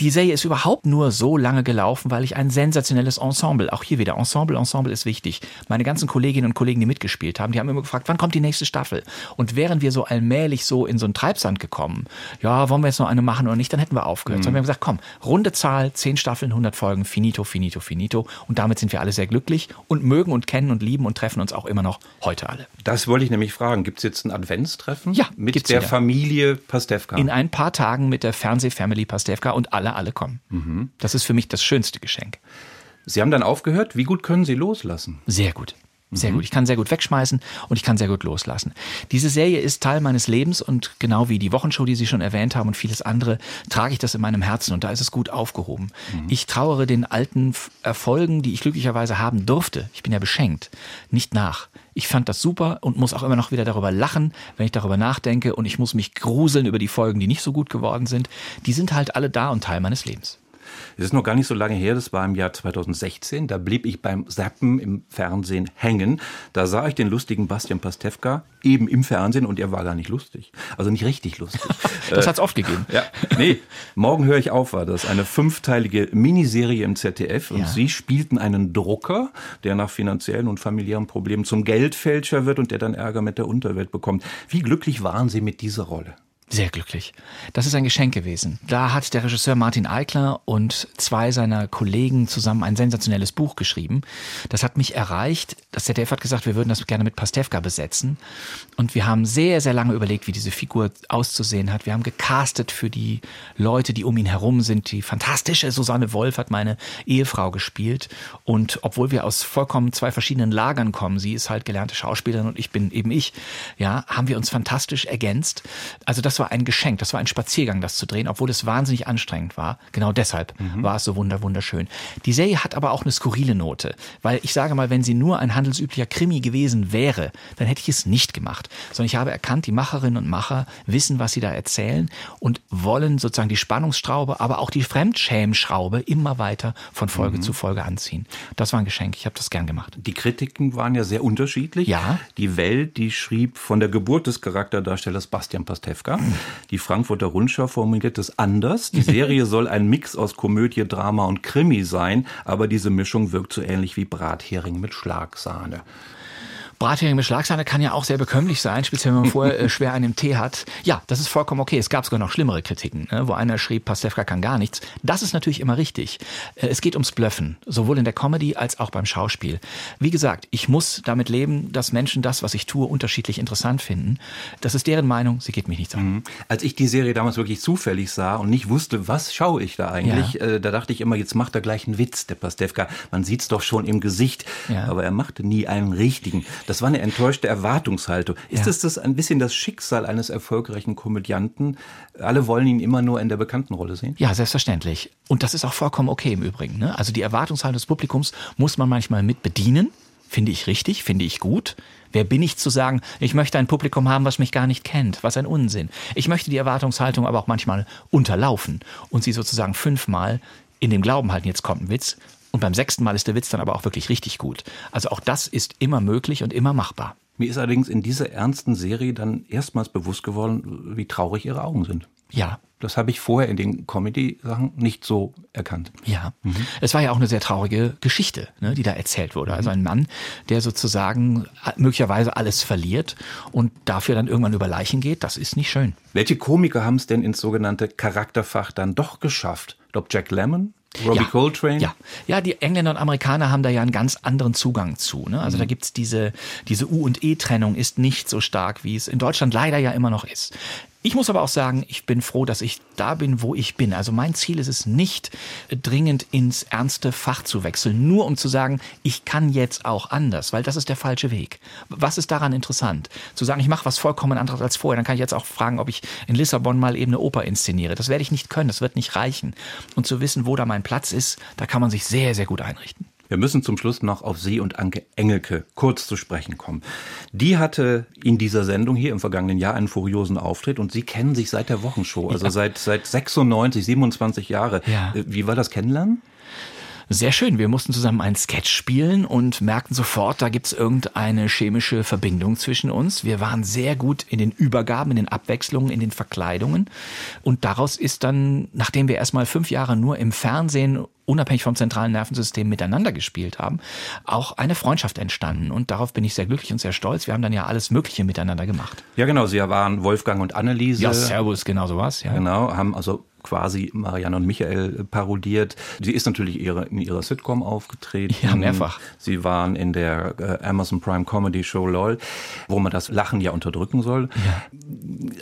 Die Serie ist überhaupt nur so lange gelaufen, weil ich ein sensationelles Ensemble, auch hier wieder Ensemble, Ensemble ist wichtig. Meine ganzen Kolleginnen und Kollegen, die mitgespielt haben, die haben immer gefragt, wann kommt die nächste Staffel? Und wären wir so allmählich so in so einen Treibsand gekommen, ja, wollen wir jetzt noch eine machen oder nicht, dann hätten wir aufgehört. Mhm. Sondern wir haben gesagt, komm, runde Zahl, zehn Staffeln, 100 Folgen, finito, finito, finito. Und damit sind wir alle sehr glücklich und mögen und kennen und lieben und treffen uns auch immer noch heute alle. Das wollte ich nämlich fragen. Gibt es jetzt ein Adventstreffen? Ja, mit der wieder. Familie Pastewka. In ein paar Tagen mit der Fernsehfamily Pastewka und alle alle, alle kommen. Mhm. Das ist für mich das schönste Geschenk. Sie haben dann aufgehört. Wie gut können Sie loslassen? Sehr gut. Sehr mhm. gut. Ich kann sehr gut wegschmeißen und ich kann sehr gut loslassen. Diese Serie ist Teil meines Lebens und genau wie die Wochenshow, die Sie schon erwähnt haben und vieles andere, trage ich das in meinem Herzen und da ist es gut aufgehoben. Mhm. Ich trauere den alten Erfolgen, die ich glücklicherweise haben durfte. Ich bin ja beschenkt. Nicht nach. Ich fand das super und muss auch immer noch wieder darüber lachen, wenn ich darüber nachdenke und ich muss mich gruseln über die Folgen, die nicht so gut geworden sind. Die sind halt alle da und Teil meines Lebens. Es ist noch gar nicht so lange her, das war im Jahr 2016. Da blieb ich beim Zappen im Fernsehen hängen. Da sah ich den lustigen Bastian Pastewka eben im Fernsehen und er war gar nicht lustig. Also nicht richtig lustig. das hat's oft gegeben. Ja, nee, morgen höre ich auf war das. Eine fünfteilige Miniserie im ZDF und ja. Sie spielten einen Drucker, der nach finanziellen und familiären Problemen zum Geldfälscher wird und der dann Ärger mit der Unterwelt bekommt. Wie glücklich waren Sie mit dieser Rolle? Sehr glücklich. Das ist ein Geschenk gewesen. Da hat der Regisseur Martin Eichler und zwei seiner Kollegen zusammen ein sensationelles Buch geschrieben. Das hat mich erreicht. Das ZDF hat gesagt, wir würden das gerne mit Pastewka besetzen. Und wir haben sehr, sehr lange überlegt, wie diese Figur auszusehen hat. Wir haben gecastet für die Leute, die um ihn herum sind. Die fantastische Susanne Wolf hat meine Ehefrau gespielt. Und obwohl wir aus vollkommen zwei verschiedenen Lagern kommen, sie ist halt gelernte Schauspielerin und ich bin eben ich, ja, haben wir uns fantastisch ergänzt. Also das war ein Geschenk, das war ein Spaziergang, das zu drehen, obwohl es wahnsinnig anstrengend war. Genau deshalb mhm. war es so wunder wunderschön. Die Serie hat aber auch eine skurrile Note, weil ich sage mal, wenn sie nur ein handelsüblicher Krimi gewesen wäre, dann hätte ich es nicht gemacht, sondern ich habe erkannt, die Macherinnen und Macher wissen, was sie da erzählen und wollen sozusagen die Spannungsschraube, aber auch die Fremdschämschraube immer weiter von Folge mhm. zu Folge anziehen. Das war ein Geschenk, ich habe das gern gemacht. Die Kritiken waren ja sehr unterschiedlich. Ja. Die Welt, die schrieb von der Geburt des Charakterdarstellers Bastian Pastewka. Die Frankfurter Rundschau formuliert es anders. Die Serie soll ein Mix aus Komödie, Drama und Krimi sein, aber diese Mischung wirkt so ähnlich wie Brathering mit Schlagsahne. Brathering mit Schlagsahne kann ja auch sehr bekömmlich sein, speziell wenn man vorher äh, schwer einen Tee hat. Ja, das ist vollkommen okay. Es gab sogar noch schlimmere Kritiken, ne, wo einer schrieb, Pastewka kann gar nichts. Das ist natürlich immer richtig. Äh, es geht ums Blöffen, sowohl in der Comedy als auch beim Schauspiel. Wie gesagt, ich muss damit leben, dass Menschen das, was ich tue, unterschiedlich interessant finden. Das ist deren Meinung, sie geht mich nichts an. Mhm. Als ich die Serie damals wirklich zufällig sah und nicht wusste, was schaue ich da eigentlich, ja. äh, da dachte ich immer, jetzt macht er gleich einen Witz, der Pastewka. Man sieht's doch schon im Gesicht, ja. aber er machte nie einen richtigen. Das war eine enttäuschte Erwartungshaltung. Ist ja. es das ein bisschen das Schicksal eines erfolgreichen Komödianten? Alle wollen ihn immer nur in der bekannten Rolle sehen? Ja, selbstverständlich. Und das ist auch vollkommen okay im Übrigen. Ne? Also die Erwartungshaltung des Publikums muss man manchmal mit bedienen. Finde ich richtig, finde ich gut. Wer bin ich zu sagen, ich möchte ein Publikum haben, was mich gar nicht kennt? Was ein Unsinn. Ich möchte die Erwartungshaltung aber auch manchmal unterlaufen und sie sozusagen fünfmal in dem Glauben halten, jetzt kommt ein Witz und beim sechsten Mal ist der Witz dann aber auch wirklich richtig gut. Also auch das ist immer möglich und immer machbar. Mir ist allerdings in dieser ernsten Serie dann erstmals bewusst geworden, wie traurig ihre Augen sind. Ja. Das habe ich vorher in den Comedy-Sachen nicht so erkannt. Ja. Mhm. Es war ja auch eine sehr traurige Geschichte, ne, die da erzählt wurde. Also ein Mann, der sozusagen möglicherweise alles verliert und dafür dann irgendwann über Leichen geht, das ist nicht schön. Welche Komiker haben es denn ins sogenannte Charakterfach dann doch geschafft? Ich glaube, Jack Lemmon, Robbie ja, Coltrane? Ja. ja, die Engländer und Amerikaner haben da ja einen ganz anderen Zugang zu. Ne? Also mhm. da gibt's diese, diese U- und E-Trennung ist nicht so stark, wie es in Deutschland leider ja immer noch ist. Ich muss aber auch sagen, ich bin froh, dass ich da bin, wo ich bin. Also mein Ziel ist es nicht, dringend ins ernste Fach zu wechseln, nur um zu sagen, ich kann jetzt auch anders, weil das ist der falsche Weg. Was ist daran interessant? Zu sagen, ich mache was vollkommen anderes als vorher, dann kann ich jetzt auch fragen, ob ich in Lissabon mal eben eine Oper inszeniere. Das werde ich nicht können, das wird nicht reichen. Und zu wissen, wo da mein Platz ist, da kann man sich sehr, sehr gut einrichten. Wir müssen zum Schluss noch auf Sie und Anke Engelke kurz zu sprechen kommen. Die hatte in dieser Sendung hier im vergangenen Jahr einen furiosen Auftritt und Sie kennen sich seit der Wochenshow, also ja. seit, seit 96, 27 Jahre. Ja. Wie war das Kennenlernen? Sehr schön. Wir mussten zusammen einen Sketch spielen und merkten sofort, da gibt's irgendeine chemische Verbindung zwischen uns. Wir waren sehr gut in den Übergaben, in den Abwechslungen, in den Verkleidungen. Und daraus ist dann, nachdem wir erstmal fünf Jahre nur im Fernsehen unabhängig vom zentralen Nervensystem miteinander gespielt haben, auch eine Freundschaft entstanden. Und darauf bin ich sehr glücklich und sehr stolz. Wir haben dann ja alles Mögliche miteinander gemacht. Ja, genau. Sie waren Wolfgang und Anneliese. Ja, Servus, genau so was. Ja. Genau, haben also quasi Marianne und Michael parodiert. Sie ist natürlich ihre, in ihrer Sitcom aufgetreten. Ja, mehrfach. Sie waren in der äh, Amazon Prime Comedy Show LOL, wo man das Lachen ja unterdrücken soll. Ja.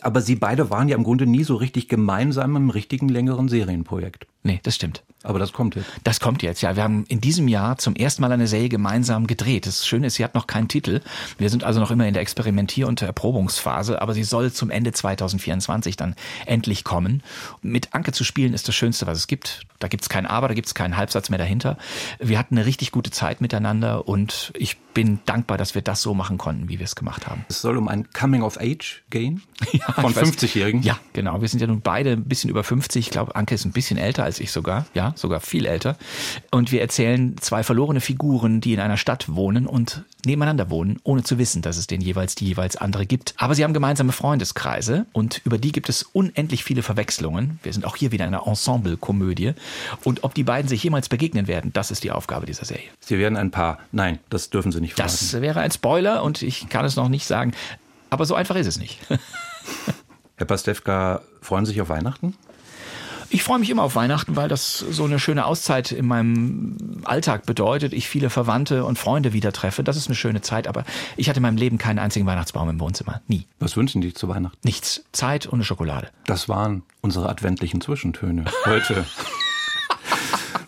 Aber sie beide waren ja im Grunde nie so richtig gemeinsam im richtigen längeren Serienprojekt. Nee, das stimmt. Aber das kommt jetzt. Das kommt jetzt, ja. Wir haben in diesem Jahr zum ersten Mal eine Serie gemeinsam gedreht. Das Schöne ist, sie hat noch keinen Titel. Wir sind also noch immer in der Experimentier- und Erprobungsphase, aber sie soll zum Ende 2024 dann endlich kommen. Mit Anke zu spielen ist das Schönste, was es gibt. Da gibt's kein Aber, da gibt's keinen Halbsatz mehr dahinter. Wir hatten eine richtig gute Zeit miteinander und ich bin dankbar, dass wir das so machen konnten, wie wir es gemacht haben. Es soll um ein Coming of Age gehen? Ja, Von 50-Jährigen? Ja, genau. Wir sind ja nun beide ein bisschen über 50. Ich glaube, Anke ist ein bisschen älter als ich sogar. Ja, sogar viel älter. Und wir erzählen zwei verlorene Figuren, die in einer Stadt wohnen und nebeneinander wohnen, ohne zu wissen, dass es den jeweils die jeweils andere gibt. Aber sie haben gemeinsame Freundeskreise und über die gibt es unendlich viele Verwechslungen. Wir sind auch hier wieder in einer Ensemble-Komödie. Und ob die beiden sich jemals begegnen werden, das ist die Aufgabe dieser Serie. Sie werden ein Paar. Nein, das dürfen Sie nicht verraten. Das wäre ein Spoiler und ich kann es noch nicht sagen. Aber so einfach ist es nicht. Herr Pastewka, freuen Sie sich auf Weihnachten? Ich freue mich immer auf Weihnachten, weil das so eine schöne Auszeit in meinem Alltag bedeutet. Ich viele Verwandte und Freunde wieder treffe. Das ist eine schöne Zeit, aber ich hatte in meinem Leben keinen einzigen Weihnachtsbaum im Wohnzimmer. Nie. Was wünschen die zu Weihnachten? Nichts. Zeit und eine Schokolade. Das waren unsere adventlichen Zwischentöne heute.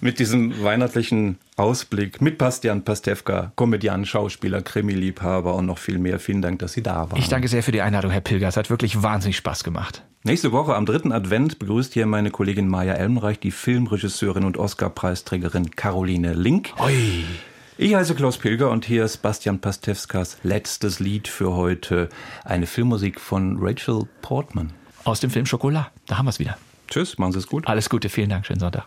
mit diesem weihnachtlichen Ausblick mit Bastian Pastewka, Komödian, Schauspieler, Krimi-Liebhaber und noch viel mehr. Vielen Dank, dass Sie da waren. Ich danke sehr für die Einladung, Herr Pilger. Es hat wirklich wahnsinnig Spaß gemacht. Nächste Woche am dritten Advent begrüßt hier meine Kollegin Maja Elmreich die Filmregisseurin und Oscar-Preisträgerin Caroline Link. Oi. Ich heiße Klaus Pilger und hier ist Bastian Pastewskas letztes Lied für heute. Eine Filmmusik von Rachel Portman. Aus dem Film Schokolade. Da haben wir es wieder. Tschüss, machen Sie es gut. Alles Gute, vielen Dank, schönen Sonntag.